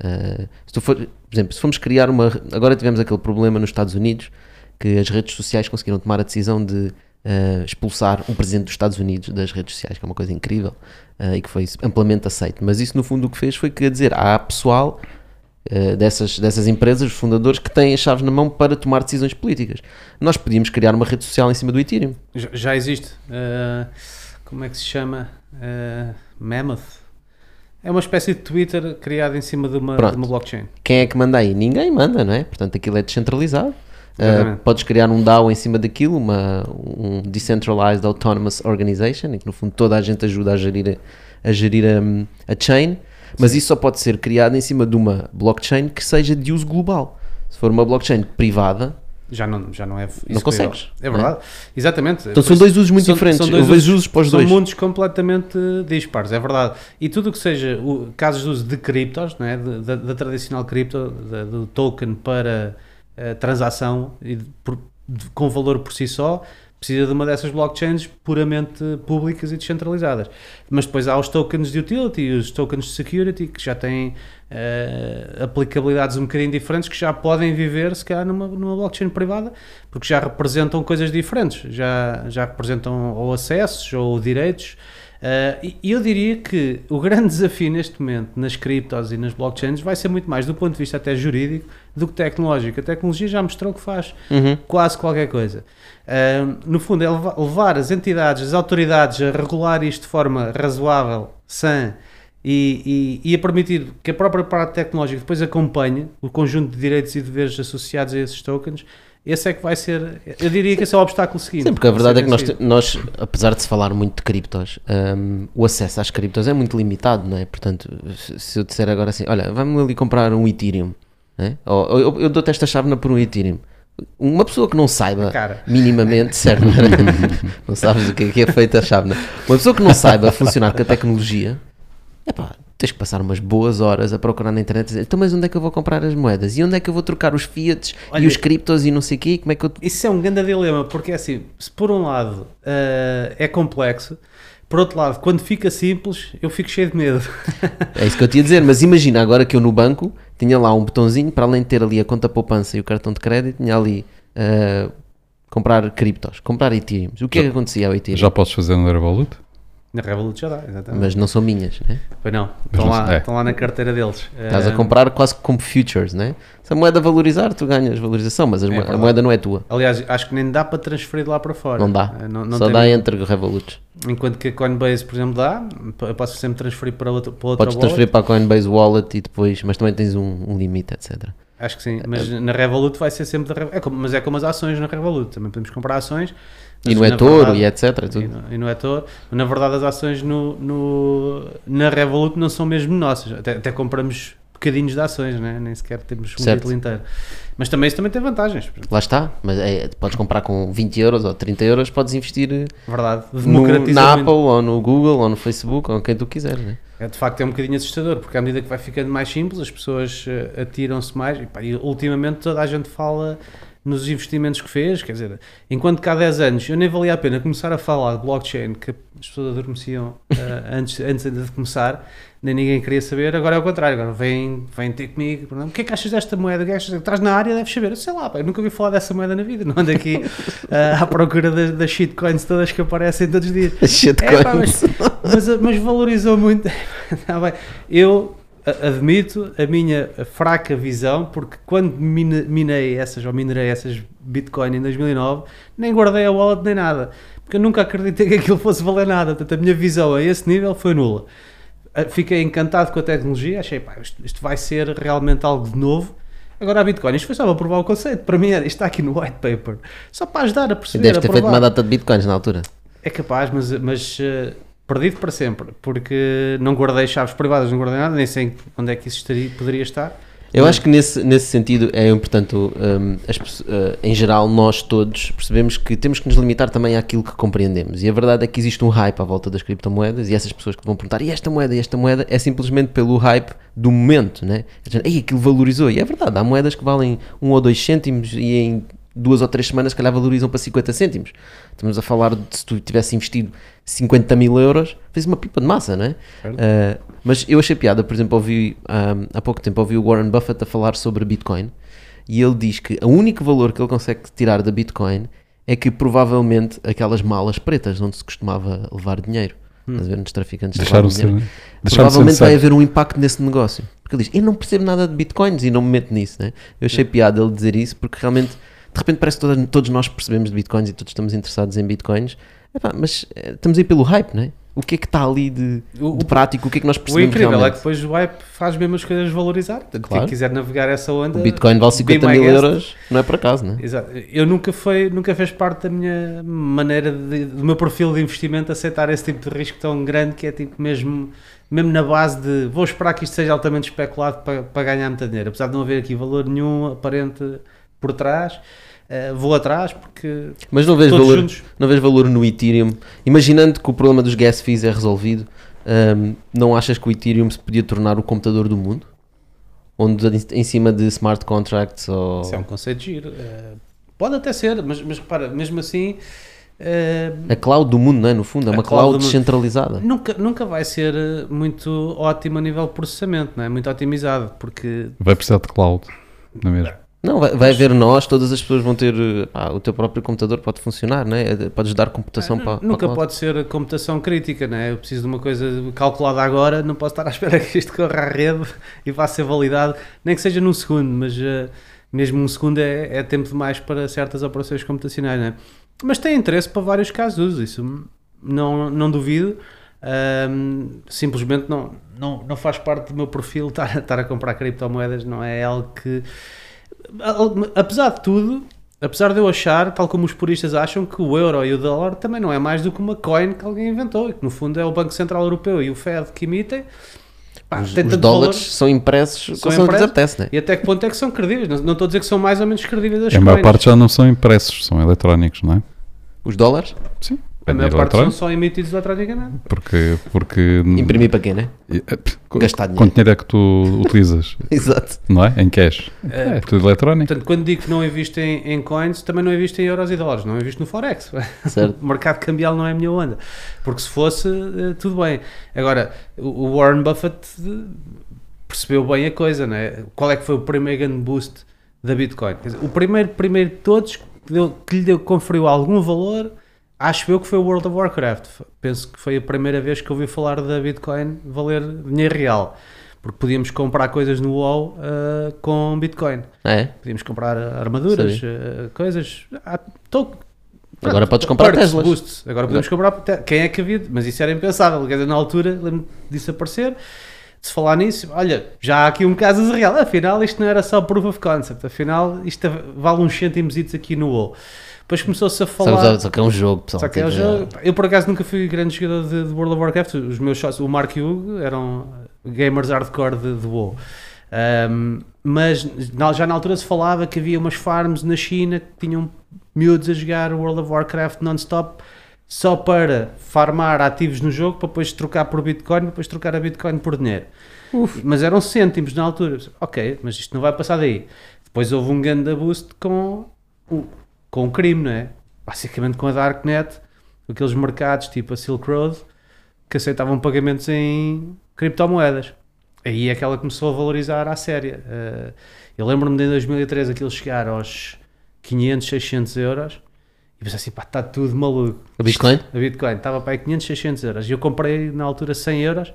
Uh, se tu for, por exemplo, se formos criar uma. Agora tivemos aquele problema nos Estados Unidos que as redes sociais conseguiram tomar a decisão de uh, expulsar o presidente dos Estados Unidos das redes sociais, que é uma coisa incrível uh, e que foi amplamente aceito. Mas isso, no fundo, o que fez foi que, dizer, há pessoal dessas, dessas empresas, os fundadores, que têm as chaves na mão para tomar decisões políticas. Nós podíamos criar uma rede social em cima do Ethereum. Já existe. como é que se chama? Mammoth. É uma espécie de Twitter criado em cima de uma, de uma blockchain. Quem é que manda aí? Ninguém manda, não é? Portanto, aquilo é descentralizado. Uh, podes criar um DAO em cima daquilo, uma, um Decentralized Autonomous Organization, em que no fundo toda a gente ajuda a gerir a, a, gerir a, a chain, mas Sim. isso só pode ser criado em cima de uma blockchain que seja de uso global. Se for uma blockchain privada, já não, já não é não consegues. É verdade, é? exatamente. Então são dois usos muito são, diferentes. São dois usos, usos para os são dois. São mundos completamente dispares, é verdade. E tudo o que seja o, casos de uso de criptos, não é? da, da tradicional cripto, da, do token para uh, transação e por, com valor por si só, precisa de uma dessas blockchains puramente públicas e descentralizadas. Mas depois há os tokens de utility e os tokens de security que já têm uh, aplicabilidades um bocadinho diferentes que já podem viver, se calhar, numa, numa blockchain privada, porque já representam coisas diferentes, já, já representam ou acessos ou direitos. Uh, e eu diria que o grande desafio neste momento nas criptos e nas blockchains vai ser muito mais do ponto de vista até jurídico do que tecnológico. A tecnologia já mostrou que faz uhum. quase qualquer coisa. Uh, no fundo, é levar as entidades, as autoridades a regular isto de forma razoável, sã e, e, e, a permitir que a própria parte tecnológica depois acompanhe o conjunto de direitos e deveres associados a esses tokens esse é que vai ser, eu diria que esse é o obstáculo seguinte. Sim, porque a verdade é que nós, nós, apesar de se falar muito de criptos, um, o acesso às criptos é muito limitado, não é? Portanto, se eu disser agora assim, olha, vamos ali comprar um Ethereum, é? ou, eu, eu dou-te esta chave por um Ethereum. Uma pessoa que não saiba Cara. minimamente, certo? não sabes o que é, que é feita a chave, não? Uma pessoa que não saiba funcionar com a tecnologia, é pá, tens que passar umas boas horas a procurar na internet dizer, então mas onde é que eu vou comprar as moedas? E onde é que eu vou trocar os fiats Olha, e os criptos e não sei o quê? Como é que eu... Isso é um grande dilema, porque é assim, se por um lado uh, é complexo, por outro lado, quando fica simples, eu fico cheio de medo. É isso que eu te ia dizer, mas imagina agora que eu no banco tinha lá um botãozinho, para além de ter ali a conta poupança e o cartão de crédito, tinha ali uh, comprar criptos, comprar Ethereum. O que já, é que acontecia ao Ethereum? Já podes fazer no Revolut? Na Revolut já dá, exatamente. Mas não são minhas, né? Pois não, estão lá, é. estão lá na carteira deles. Estás a eh, comprar quase como futures, né? Se a moeda valorizar, tu ganhas valorização, mas a, é a moeda não é tua. Aliás, acho que nem dá para transferir de lá para fora. Não dá, eh, não, não só dá entre o Revolut. Enquanto que a Coinbase, por exemplo, dá, eu posso sempre transferir para outra, para outra Podes transferir para a Coinbase Wallet e depois, mas também tens um, um limite, etc. Acho que sim, mas é. na Revolut vai ser sempre da é como, Mas é como as ações na Revolut, também podemos comprar ações e no Etoro e etc. E, no, e no Etoro. Na verdade, as ações no, no, na Revolut não são mesmo nossas. Até, até compramos bocadinhos de ações, né? nem sequer temos um certo. título inteiro. Mas também isso também tem vantagens. Lá está, mas é, podes comprar com 20 euros ou 30 euros, podes investir Verdade. No, na Apple ou no Google ou no Facebook ou quem tu quiseres. Né? É, de facto é um bocadinho assustador, porque à medida que vai ficando mais simples, as pessoas uh, atiram-se mais e, pá, e ultimamente toda a gente fala nos investimentos que fez, quer dizer, enquanto que há 10 anos eu nem valia a pena começar a falar de blockchain, que as pessoas adormeciam uh, antes, antes de começar, nem ninguém queria saber, agora é o contrário, agora vem, vem ter comigo, o que é que achas desta moeda, o que é que achas? estás na área, deves saber, sei lá, pá, eu nunca ouvi falar dessa moeda na vida, não ando aqui uh, à procura das, das shitcoins todas que aparecem todos os dias. Shitcoins. É, mas, mas, mas, valorizou muito, tá bem, eu admito a minha fraca visão, porque quando minei essas, ou minerei essas Bitcoin em 2009, nem guardei a wallet nem nada, porque eu nunca acreditei que aquilo fosse valer nada, portanto a minha visão a esse nível foi nula. Fiquei encantado com a tecnologia, achei, pá, isto, isto vai ser realmente algo de novo, Agora a Bitcoin, isto foi só para provar o conceito. Para mim isto está aqui no white paper. Só para ajudar a perceber. Deves ter feito uma data de Bitcoins na altura. É capaz, mas, mas uh, perdido para sempre, porque não guardei chaves privadas, não guardei nada, nem sei onde é que isso estaria, poderia estar. Eu acho que nesse, nesse sentido é importante, um, as, uh, em geral, nós todos percebemos que temos que nos limitar também àquilo que compreendemos. E a verdade é que existe um hype à volta das criptomoedas e essas pessoas que vão perguntar e esta moeda e esta moeda é simplesmente pelo hype do momento, né? Ei, aquilo valorizou. E é verdade, há moedas que valem um ou dois cêntimos e em duas ou três semanas, se calhar valorizam para 50 cêntimos. Estamos a falar de se tu tivesse investido 50 mil euros, fez uma pipa de massa, não é? Uh, mas eu achei piada, por exemplo, ouvi, um, há pouco tempo ouvi o Warren Buffett a falar sobre Bitcoin e ele diz que o único valor que ele consegue tirar da Bitcoin é que provavelmente aquelas malas pretas onde se costumava levar dinheiro, hum. estás a ver nos traficantes de Deixaram ser, dinheiro, deixaram provavelmente ser vai haver um impacto nesse negócio. Porque ele diz, eu não percebo nada de Bitcoins e não me meto nisso, né? Eu achei piada ele dizer isso porque realmente, de repente parece que toda, todos nós percebemos de Bitcoins e todos estamos interessados em Bitcoins, Epá, mas eh, estamos aí pelo hype, não é? O que é que está ali de, O- de prático? O que é que nós O percebemos incrível é que realmente? depois o hype faz mesmo as coisas valorizar. Portanto, Claro. quem quiser navegar essa onda. O Bitcoin vale 50 be my mil euros, não é por acaso, não é? Exato. Eu nunca foi, nunca fez parte da minha maneira de, do meu perfil de investimento aceitar esse tipo de risco tão grande que é tipo mesmo, mesmo na base de vou esperar que isto seja altamente especulado para, para ganhar muito dinheiro, apesar de não haver aqui valor nenhum aparente por trás, eh, vou atrás porque Mas não vês, todos valor, juntos. não vês valor no Ethereum? Imaginando que o problema dos gas fees é resolvido, hum, não achas que o Ethereum se podia tornar o computador do mundo? Onde em- cima de smart contracts ou... Isso é um conceito giro. Eh, pode até ser, mas, mas repara, mesmo assim. eh, A cloud do mundo, não é? No fundo, é uma cloud cloud descentralizada. Nunca, nunca vai ser muito ótimo a nível de processamento, não é? Muito otimizado, porque Vai precisar de cloud, não é mesmo? Não, vai, vai haver nós, todas as pessoas vão ter. eh, o teu próprio computador pode funcionar, não é? Podes dar computação para. para nunca cloud. pode ser computação crítica, não é? Eu preciso de uma coisa calculada agora, não posso estar à espera que isto corra à rede e vá ser validado, nem que seja num segundo, mas eh, mesmo um segundo é, é tempo demais para certas operações computacionais, não é? Mas tem interesse para vários casos isso não, não duvido. Ahm, simplesmente não, não, não faz parte do meu perfil estar, estar a comprar criptomoedas, não é algo que. Apesar de tudo, apesar de eu achar, tal como os puristas acham, que o euro e o dólar também não é mais do que uma coin que alguém inventou e que no fundo é o Banco Central Europeu e o Fed que emitem. Pá, Os, os dólares valor. são impressos São lhes impressos. apetece, não é? E até que ponto é que são credíveis? Não, não estou a dizer que são mais ou menos credíveis as A maior coins. parte já não são impressos, são eletrónicos, não é? Os dólares? Sim. A maior parte são só emitidos eletronicamente. Porque, porque Imprimir para quê, não é? eh, Gastar dinheiro. quanto dinheiro é que tu utilizas, Exato. não é? Em cash. É, tudo eletrónico. Portanto, quando digo que não invisto em, em coins, também não invisto em euros e dólares, não invisto no Forex. Certo. O mercado cambial não é a minha onda. Porque se fosse, eh, tudo bem. Agora, o Warren Buffett eh, percebeu bem a coisa, não é? Qual é que foi o primeiro grande boost da Bitcoin? Quer dizer, o primeiro, primeiro de todos que, deu- que lhe deu, conferiu algum valor, acho eu que foi o World of Warcraft. Penso que foi a primeira vez que ouvi falar da Bitcoin valer dinheiro real. Porque podíamos comprar coisas no WoW eh, com Bitcoin. É. Podíamos comprar armaduras, eh, coisas. Ah, tô- Agora podes comprar perks, Teslas. boosts. Agora podemos comprar. Quem é que havia? Mas isso era impensável. Quer dizer, na altura, lembro disso aparecer. De se falar nisso, olha, já há aqui um caso real. Afinal, isto não era só proof of concept. Afinal, isto vale uns cêntimos aqui no WoW. Depois começou-se a falar. Só que é um jogo, pessoal. Só que é o Tipo, jogo. Eu por acaso nunca fui grande jogador de, de World of Warcraft. Os meus sócios, o Mark e o Hugo, eram gamers hardcore de, de WoW. Um, mas na- já na altura se falava que havia umas farms na China que tinham miúdos a jogar World of Warcraft non-stop só para farmar ativos no jogo para depois trocar por Bitcoin, depois trocar a Bitcoin por dinheiro. Mas eram cêntimos na altura. Ok, mas isto não vai passar daí. Depois houve um grande boost com com o crime, não é? Basicamente com a Darknet, aqueles mercados tipo a Silk Road que aceitavam pagamentos em criptomoedas. Aí é que ela começou a valorizar à séria. Eh, eu lembro-me de em 2013 aquilo chegar aos 500, 600 euros e pensei assim, pá, está tudo maluco. A Bitcoin? A Bitcoin estava para aí 500, 600 euros. E eu comprei na altura 100 euros.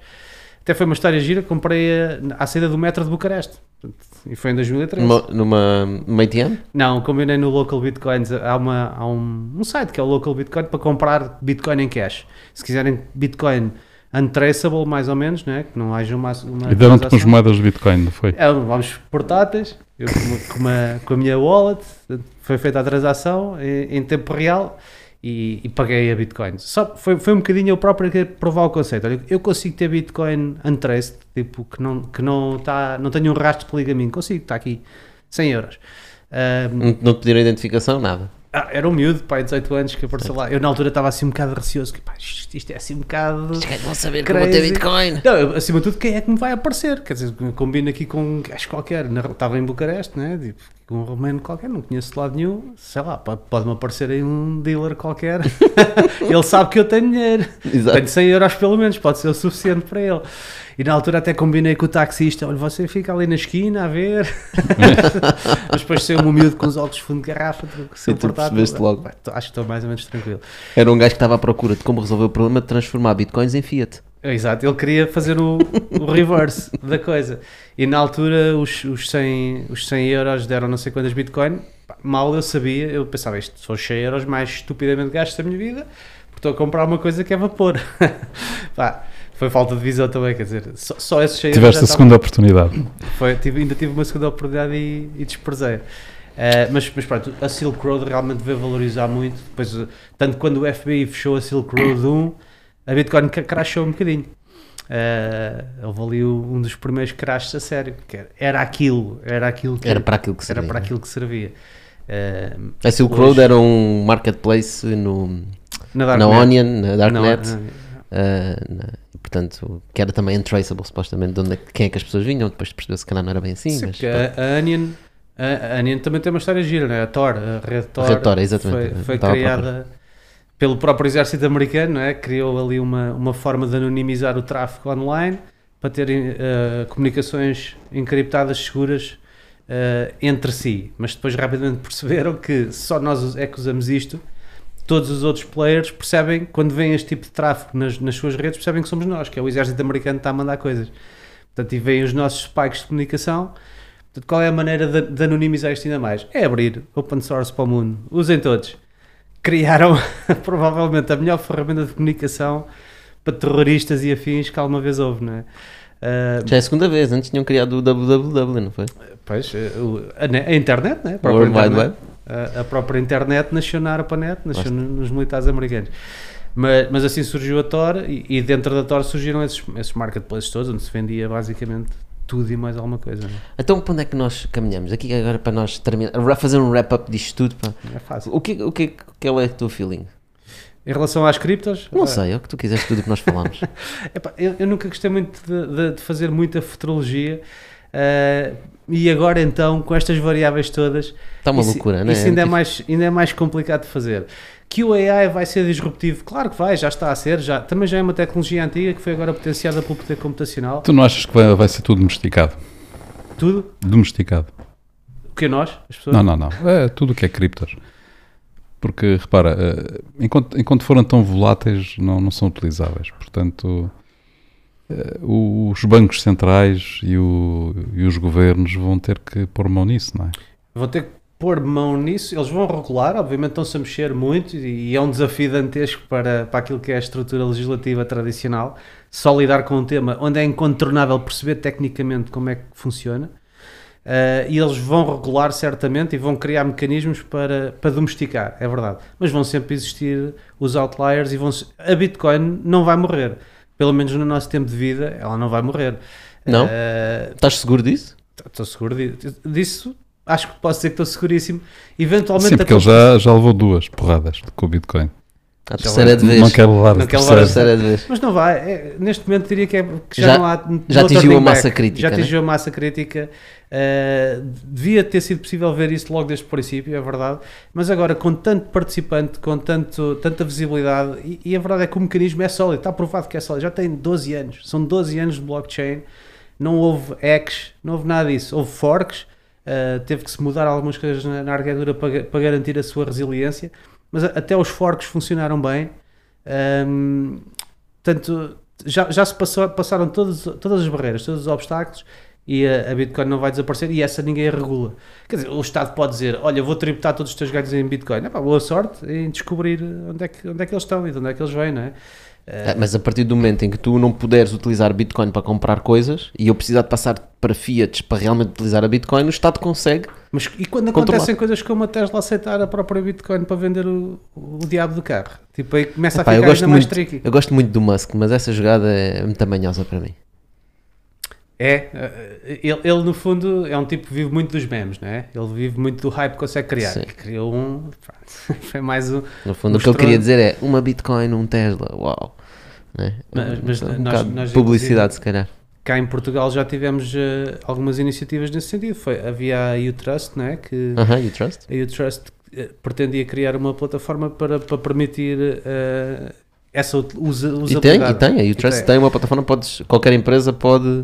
Até foi uma história gira, comprei a- à saída do metro de Bucareste. Portanto, E foi em 2013. Numa, numa, numa ATM? Não, combinei no Local Bitcoins. Há, uma, há um, um site que é o Local Bitcoin para comprar Bitcoin em cash. Se quiserem Bitcoin untraceable, mais ou menos, né? que não haja uma. uma E deram-te umas moedas de Bitcoin, não foi? É, vamos portáteis, eu com, uma- com, uma- com a minha wallet, foi feita a transação em, em tempo real e, e paguei a Bitcoin. Só foi, foi um bocadinho eu próprio que provar o conceito. Olha, eu consigo ter Bitcoin untraced, tipo, que não, que não, tá, não tenho um rastro que liga mim, consigo, está aqui, 100 euros. Não, não te pediram identificação? Nada. Ah, era um miúdo, pai, 18 anos, que apareceu lá. Eu na altura estava assim um bocado receoso, que pá, isto, isto é assim um bocado. Vão saber que eu vou ter Bitcoin. Não, eu, acima de tudo, quem é que me vai aparecer? Quer dizer, combino aqui com um gajo qualquer. Na- Estava em Bucareste, né? Tipo, um romeno qualquer, não conheço de lado nenhum, sei lá, pode- pode-me aparecer aí um dealer qualquer, ele sabe que eu tenho dinheiro, Exato. tenho 100 euros pelo menos, pode ser o suficiente para ele. E na altura até combinei com o taxista, olha, você fica ali na esquina a ver, mas depois saiu um miúdo com os óculos fundo de garrafa, portátil, percebeste logo. Bem, acho que estou mais ou menos tranquilo. Era um gajo que estava à procura de como resolver o problema de transformar bitcoins em fiat. Exato, ele queria fazer o, o reverse da coisa. E na altura os, os, 100, os 100 euros deram não sei quantas bitcoin. Mal eu sabia, eu pensava, isto são os 100 euros mais estupidamente gastos da minha vida, porque estou a comprar uma coisa que é vapor. Pá, foi falta de visão também, quer dizer, só, só esses 100 euros Tiveste a estavam- segunda oportunidade. foi, tive- ainda tive uma segunda oportunidade e, e desprezei. Eh, mas, mas pronto, a Silk Road realmente veio valorizar muito. Depois, eh, tanto quando o FBI fechou a Silk Road 1, a Bitcoin crashou um bocadinho. Eh, houve ali um dos primeiros crashes a sério. Que era, era aquilo, era aquilo que Era para aquilo que era servia. para aquilo que servia. Eh, A Silk Hoje- Road era um marketplace no, na na. Onion, na Darknet, e, portanto, que era também untraceable, supostamente, de onde é, que- quem é que as pessoas vinham, depois percebeu-se que não era bem assim, Sim, mas a, a Onion, a, a Onion também tem uma história gira, né? a Tor, a rede Tor, Rede Tor, exatamente, foi, foi criada pelo próprio exército americano, não é? criou ali uma, uma forma de anonimizar o tráfego online para terem eh, comunicações encriptadas seguras eh, entre si, mas depois rapidamente perceberam que só nós é que usamos isto, todos os outros players percebem, quando vem este tipo de tráfego nas, nas suas redes, percebem que somos nós, que é o exército americano que está a mandar coisas. Portanto, e vêm os nossos spikes de comunicação. Portanto, qual é a maneira de, de anonimizar isto ainda mais? É abrir open source para o mundo. Usem todos. Criaram provavelmente a melhor ferramenta de comunicação para terroristas e afins que alguma vez houve, não é? Ah, já é a segunda vez, antes tinham criado o www, não foi? Pois, eh, a, a internet, né? a O própria World Wide Web. A, a própria internet nasceu na ARPANET, nasceu no- nos militares americanos. Mas, mas assim surgiu a Tor e, e dentro da Tor surgiram esses, esses marketplaces todos, onde se vendia basicamente tudo e mais alguma coisa. Não Então, para onde é que nós caminhamos? Aqui agora para nós terminar, fazer um wrap-up disto tudo, pá. é fácil. O que, o que, qual é o teu feeling? Em relação às criptos, Não sei, é o que tu quiseres, tudo o que nós falamos. Epá, eu, eu nunca gostei muito de, de- de fazer muita futurologia eh, e agora então com estas variáveis todas Está uma isso, loucura, não é? isso ainda, é Tipo, mais, ainda é mais complicado de fazer que o AI vai ser disruptivo, claro que vai, já está a ser já, também já é uma tecnologia antiga que foi agora potenciada pelo poder computacional Tu não achas que vai, vai ser tudo domesticado? tudo, Domesticado. o que nós, as pessoas Não, não, não. É tudo o que é criptos. Porque, repara, eh, enquanto, enquanto foram tão voláteis, não, não são utilizáveis. Portanto, eh, os bancos centrais e, o- e os governos vão ter que pôr mão nisso, não é? vão ter que pôr mão nisso, eles vão regular, obviamente estão-se a mexer muito e é um desafio dantesco para, para aquilo que é a estrutura legislativa tradicional, só lidar com um tema onde é incontornável perceber tecnicamente como é que funciona. Uh, e eles vão regular certamente e vão criar mecanismos para, para domesticar, é verdade. Mas vão sempre existir os outliers e vão a Bitcoin não vai morrer. Pelo menos no nosso tempo de vida, ela não vai morrer. Não? Uh, Estás seguro disso? Estou seguro di- disso. Acho que posso dizer que estou seguríssimo. Eventualmente, Sim, porque ele já, já levou duas porradas com o Bitcoin. A terceira é de vez. Não quero levar Não a quero levar a terceira. terceira é de vez. Mas não vai. é- neste momento diria que, é, que já, Já- não há. já no atingiu a massa crítica, Já né? atingiu a massa crítica. Uh, devia ter sido possível ver isso logo desde o princípio, é verdade. Mas agora, com tanto participante, com tanto, tanta visibilidade, e, e a verdade é que o mecanismo é sólido, está provado que é sólido. Já tem 12 anos. São 12 anos de blockchain. Não houve hacks, não houve nada disso. Houve forks. Uh, teve que se mudar algumas coisas na, na arquitetura para, para garantir a sua resiliência, mas até os forks funcionaram bem. Um, portanto, já, já se passou- passaram todas, todas as barreiras, todos os obstáculos e a, a Bitcoin não vai desaparecer e essa ninguém a regula. Quer dizer, o Estado pode dizer: Olha, vou tributar todos os teus ganhos em Bitcoin. Epá, boa sorte em descobrir onde é, que, onde é que eles estão e de onde é que eles vêm, não é? Ah, Mas a partir do momento em que tu não puderes utilizar Bitcoin para comprar coisas e eu precisar de passar para fiats para realmente utilizar a Bitcoin, o Estado consegue. Mas e quando Controlar. acontecem coisas como a Tesla aceitar a própria Bitcoin para vender o, o diabo do carro? Tipo, aí começa Epá, a ficar ainda mais muito, tricky. eu gosto muito do Musk, mas essa jogada é muito tamanhosa para mim. É, eh, ele, ele, no fundo é um tipo que vive muito dos memes, não é? Ele vive muito do hype que consegue criar. Sim. E criou um. pronto, Foi mais um. No fundo, o que ele queria dizer é uma Bitcoin, um Tesla, uau. Né? Mas- mas um nós- bocado nós, de publicidade, se calhar. cá em Portugal já tivemos eh, algumas iniciativas nesse sentido. Foi, havia a U-Trust, né, que Aham, you trust? a U-Trust eh, pretendia criar uma plataforma para, para permitir eh, essa usa, E tem, usabilidade. e tem. A you trust tem uma plataforma, podes, qualquer empresa pode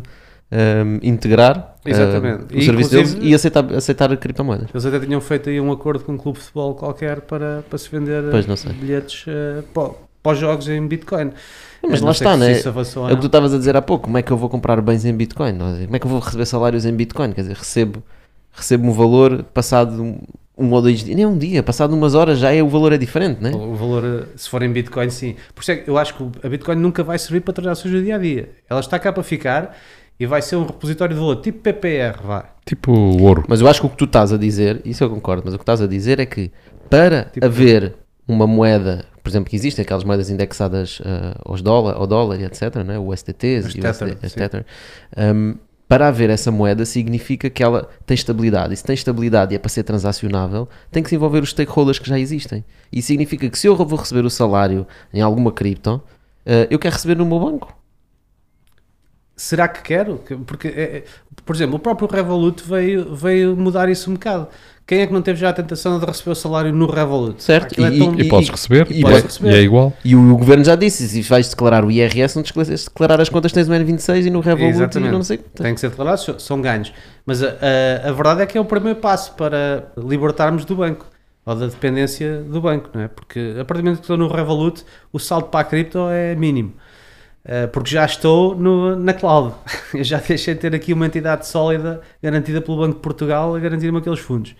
ehm, integrar eh, Exatamente. o E, serviço deles e aceitar, aceitar criptomoedas. Eles até tinham feito aí um acordo com um clube de futebol qualquer para, para se vender eh, bilhetes eh, para, para os jogos em Bitcoin. Mas Eu lá está, né? É o que tu estavas a dizer há pouco, como é que eu vou comprar bens em Bitcoin? Como é que eu vou receber salários em Bitcoin? Quer dizer, recebo, recebo um valor passado um, um ou dois dias, nem um dia, passado umas horas já é, o valor é diferente, né? O valor, eh, se for em Bitcoin, sim. Por isso é que eu acho que a Bitcoin nunca vai servir para transações do dia a dia. Ela está cá para ficar e vai ser um repositório de valor, tipo PPR, vá. Tipo ouro. Mas eu acho que o que tu estás a dizer, isso eu concordo, mas o que estás a dizer é que para Tipo- haver uma moeda, por exemplo, que existem aquelas moedas indexadas ah, aos dólar, ao dólar e etc, né? o STTs e o Tether. Tether, um, para haver essa moeda significa que ela tem estabilidade. E se tem estabilidade e é para ser transacionável, tem que se envolver os stakeholders que já existem. E significa que se eu vou receber o salário em alguma cripto, ah, eu quero receber no meu banco. Será que quero? Que- Porque, é, é, por exemplo, o próprio Revolut veio, veio mudar isso um bocado. Quem é que não teve já a tentação de receber o salário no Revolut? Certo. É E- tão- E podes receber, e e, podes é, receber. e é igual. E o, o governo já disse, se vais declarar o IRS, não te declarar as contas que tens no N26 e no Revolut e Exatamente. não sei. Tem que ser declarados, são- ganhos. Mas a, a, a verdade é que é o primeiro passo para libertarmos do banco ou da dependência do banco, não é? Porque a partir do momento que estou no Revolut, o salto para a cripto é mínimo. Eh, porque já estou no- na cloud. Eu já deixei de ter aqui uma entidade sólida garantida pelo Banco de Portugal a garantir-me aqueles fundos.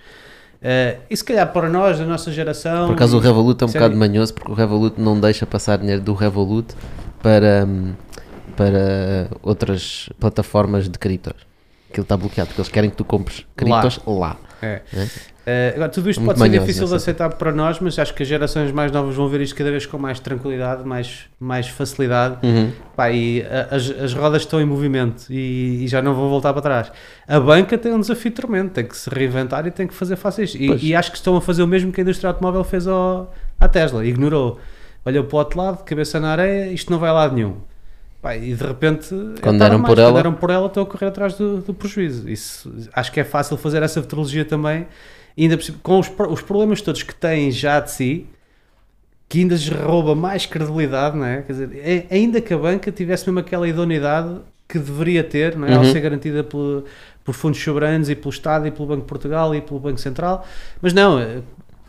Eh, e se calhar para nós, da nossa geração. Por acaso o Revolut é um bocado manhoso porque o Revolut não deixa passar dinheiro do Revolut para, para outras plataformas de criptos. Aquilo está bloqueado porque eles querem que tu compres criptos lá. É. né? Eh, agora, tudo isto Muito pode ser manhoso difícil de aceitar para nós, mas acho que as gerações mais novas vão ver isto cada vez com mais tranquilidade, mais, mais facilidade. Uhum. Pá, e a- as, as rodas estão em movimento e, e já não vão voltar para trás. A banca tem um desafio tremendo, tem que se reinventar e tem que fazer face a isto. E, e acho que estão a fazer o mesmo que a indústria automóvel fez ao, à Tesla, ignorou. Olhou para o outro lado, cabeça na areia, isto não vai a lado nenhum. Pá, e de repente, Quando deram mais, por ela- deram por ela, estão a correr atrás do, do prejuízo. Isso, acho que é fácil fazer essa futurologia também, ainda com os, os problemas todos que têm já de si, que ainda lhes rouba mais credibilidade, não é? Quer dizer, é- ainda que a banca tivesse mesmo aquela idoneidade que deveria ter, não é? Ao Uhum. ser garantida pelo- por fundos soberanos e pelo Estado e pelo Banco de Portugal e pelo Banco Central, mas não,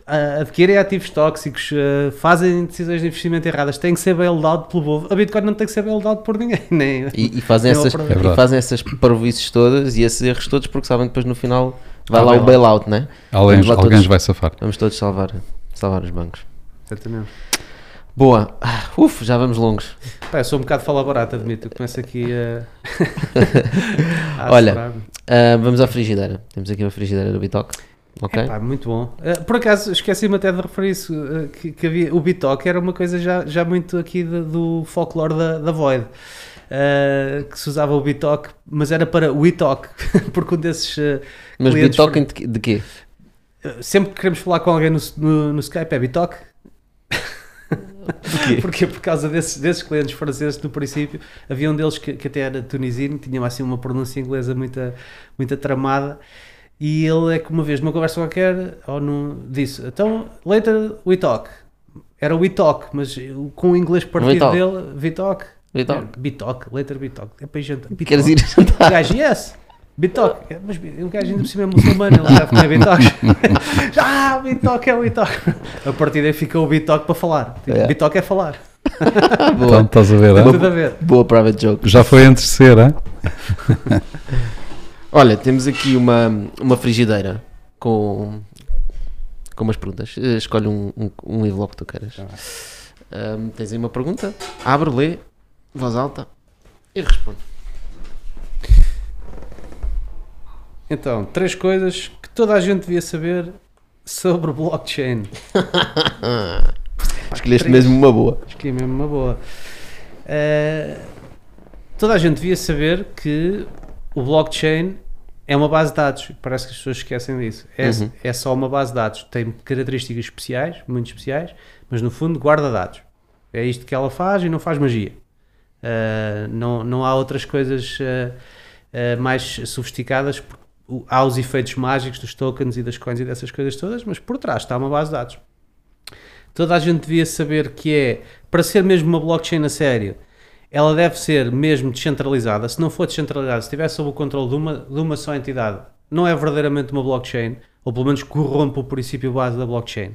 adquirem ativos tóxicos, fazem decisões de investimento erradas, têm que ser bailed out pelo povo. A Bitcoin não tem que ser bailed out por ninguém, nem, E, e fazem Não, essas, é e fazem essas parvoices todas e esses erros todos porque sabem que depois no final vai Ah, lá o bailout. bailout, né? Alguém, Vamos lá alguém todos. vai safar. Vamos todos salvar, salvar os bancos. Exatamente. Boa. Ah, Uf, já vamos longos. Pá, eu sou um bocado fala barata, admito. Eu começo aqui a. a Olha. Ah, vamos à frigideira. Temos aqui uma frigideira do Bitoque. Ok? Epá, muito bom. Eh, por acaso, esqueci-me até de referir isso, eh, que, que havia, o Bitoque era uma coisa já, já muito aqui de- do folclore da, da Void. Eh, que se usava o Bitoque, mas era para o Itoque, porque um desses Mas clientes- Bitoque de, quê- de quê? sempre que queremos falar com alguém no, no, no Skype é Bitoque. Porquê? Porque por causa desses, desses clientes franceses no princípio, havia um deles que, que até era tunisino, tinha assim uma pronúncia inglesa muito, muito tramada. E ele é que uma vez numa conversa qualquer, ou no, disse: Então, later we talk. Era we talk, mas com o inglês partido We talk. dele, Vitalk. Bitoque. Bitalk, later Bitalk. É para ir jantar. Queres ir O jantar? gajo, yes. Bitalk. É, Mas o gajo ainda por cima é muçulmano, ele deve comer Bitalk. ah, Bitalk é o Bitalk. A partir daí fica o Bitalk para falar. Tipo, É. Bitalk é falar. Então Boa. estás a ver, Tem hein? tudo a ver. Boa private joke. Já foi de ser, hein? Olha, temos aqui uma, uma frigideira com, com umas perguntas. Eh, Escolhe um, um, um envelope que tu queiras. Tá. Ahm, tens aí uma pergunta? Abre, lê, voz alta e responde. Então, três coisas que toda a gente devia saber sobre blockchain. Escolheste mesmo uma boa. Acho que é mesmo uma boa. Eh, toda a gente devia saber que o blockchain é uma base de dados. Parece que as pessoas esquecem disso. É, Uhum. é só uma base de dados. Tem características especiais, muito especiais, mas no fundo guarda dados. É isto que ela faz e não faz magia. Uh, não, não há outras coisas uh, uh, mais sofisticadas. Há os efeitos mágicos dos tokens e das coins e dessas coisas todas, mas por trás está uma base de dados. Toda a gente devia saber que é, para ser mesmo uma blockchain a sério, ela deve ser mesmo descentralizada. Se não for descentralizada, se estiver sob o controle de uma, de uma só entidade, não é verdadeiramente uma blockchain, ou pelo menos corrompe o princípio base da blockchain.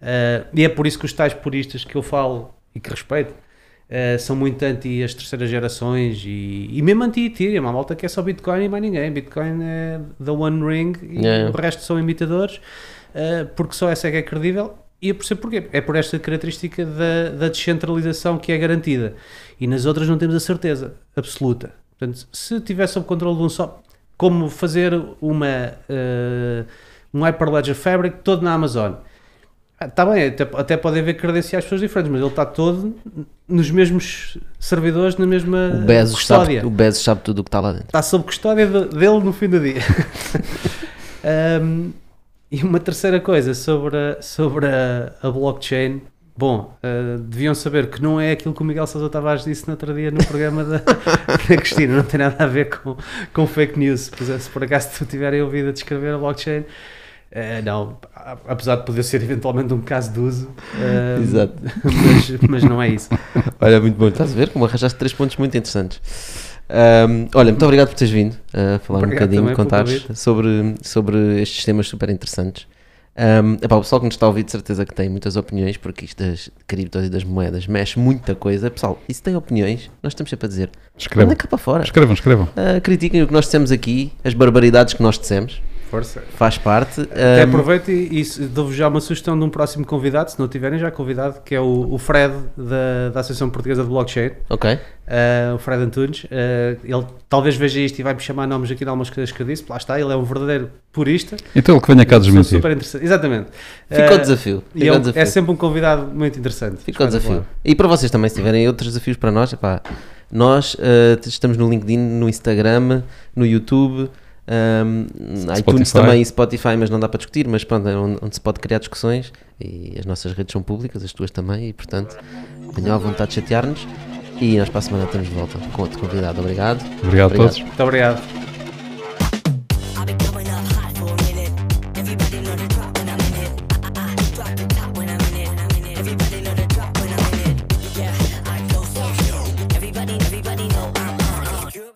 Uh, e é por isso que os tais puristas que eu falo e que respeito uh, são muito anti as terceiras gerações e, e mesmo anti-Ethereum. A malta que é só Bitcoin e mais ninguém. Bitcoin é the One Ring e yeah. o resto são imitadores, uh, porque só essa é que é credível. E eu percebo porquê. É por esta característica da, da descentralização que é garantida. E nas outras não temos a certeza absoluta. Portanto, se tivesse sob controle de um só, como fazer uma, uh, um Hyperledger Fabric todo na Amazon. Está ah, bem, até, até pode haver credenciais pessoas diferentes, mas ele está todo nos mesmos servidores, na mesma o Bezos custódia. Sabe, o Bezos sabe tudo o que está lá dentro. Está sob custódia de, dele no fim do dia. um, e uma terceira coisa sobre a, sobre a, a blockchain. Bom, uh, deviam saber que não é aquilo que o Miguel Sousa Tavares disse no outro dia no programa da, da Cristina, não tem nada a ver com, com fake news. Se por acaso tu tiverem ouvido a descrever a blockchain, Uh, não, apesar de poder ser eventualmente um caso de uso, uh, Exato. Mas, mas, não é isso. Olha, muito bom. Estás a ver como arranjaste três pontos muito interessantes. Um, olha, muito obrigado por teres vindo a falar obrigado um bocadinho, contares sobre, sobre estes temas super interessantes. Um, epá, o pessoal que nos está a ouvir de certeza que tem muitas opiniões, porque isto das criptos e das moedas mexe muita coisa. Pessoal, e se tem opiniões, nós estamos sempre a dizer: escrevam cá para fora. Escrevam, escrevam. Uh, critiquem o que nós dissemos aqui, as barbaridades que nós dissemos. Força. Faz parte. Até um... aproveito e, e dou-vos já uma sugestão de um próximo convidado, se não tiverem já convidado, que é o, o Fred da, da Associação Portuguesa de Blockchain. Ok. Uh, o Fred Antunes. Uh, ele talvez veja isto e vai-me chamar nomes aqui de algumas coisas que eu disse. Lá está, ele é um verdadeiro purista. Então ele que venha cá desmentir. Super interessante. Exatamente. Fica uh, o desafio. Fica e o desafio. é sempre um convidado muito interessante. Fica o desafio. E para vocês também, se tiverem outros desafios para nós, epá, nós estamos no LinkedIn, no Instagram, no YouTube. Um, iTunes também e Spotify, mas não dá para discutir, mas pronto, é onde, onde, se pode criar discussões e as nossas redes são públicas, as tuas também, e portanto tenham à vontade de chatear-nos. E nós para a semana estamos de volta com outro convidado. Obrigado. Obrigado, obrigado. a todos. Muito obrigado.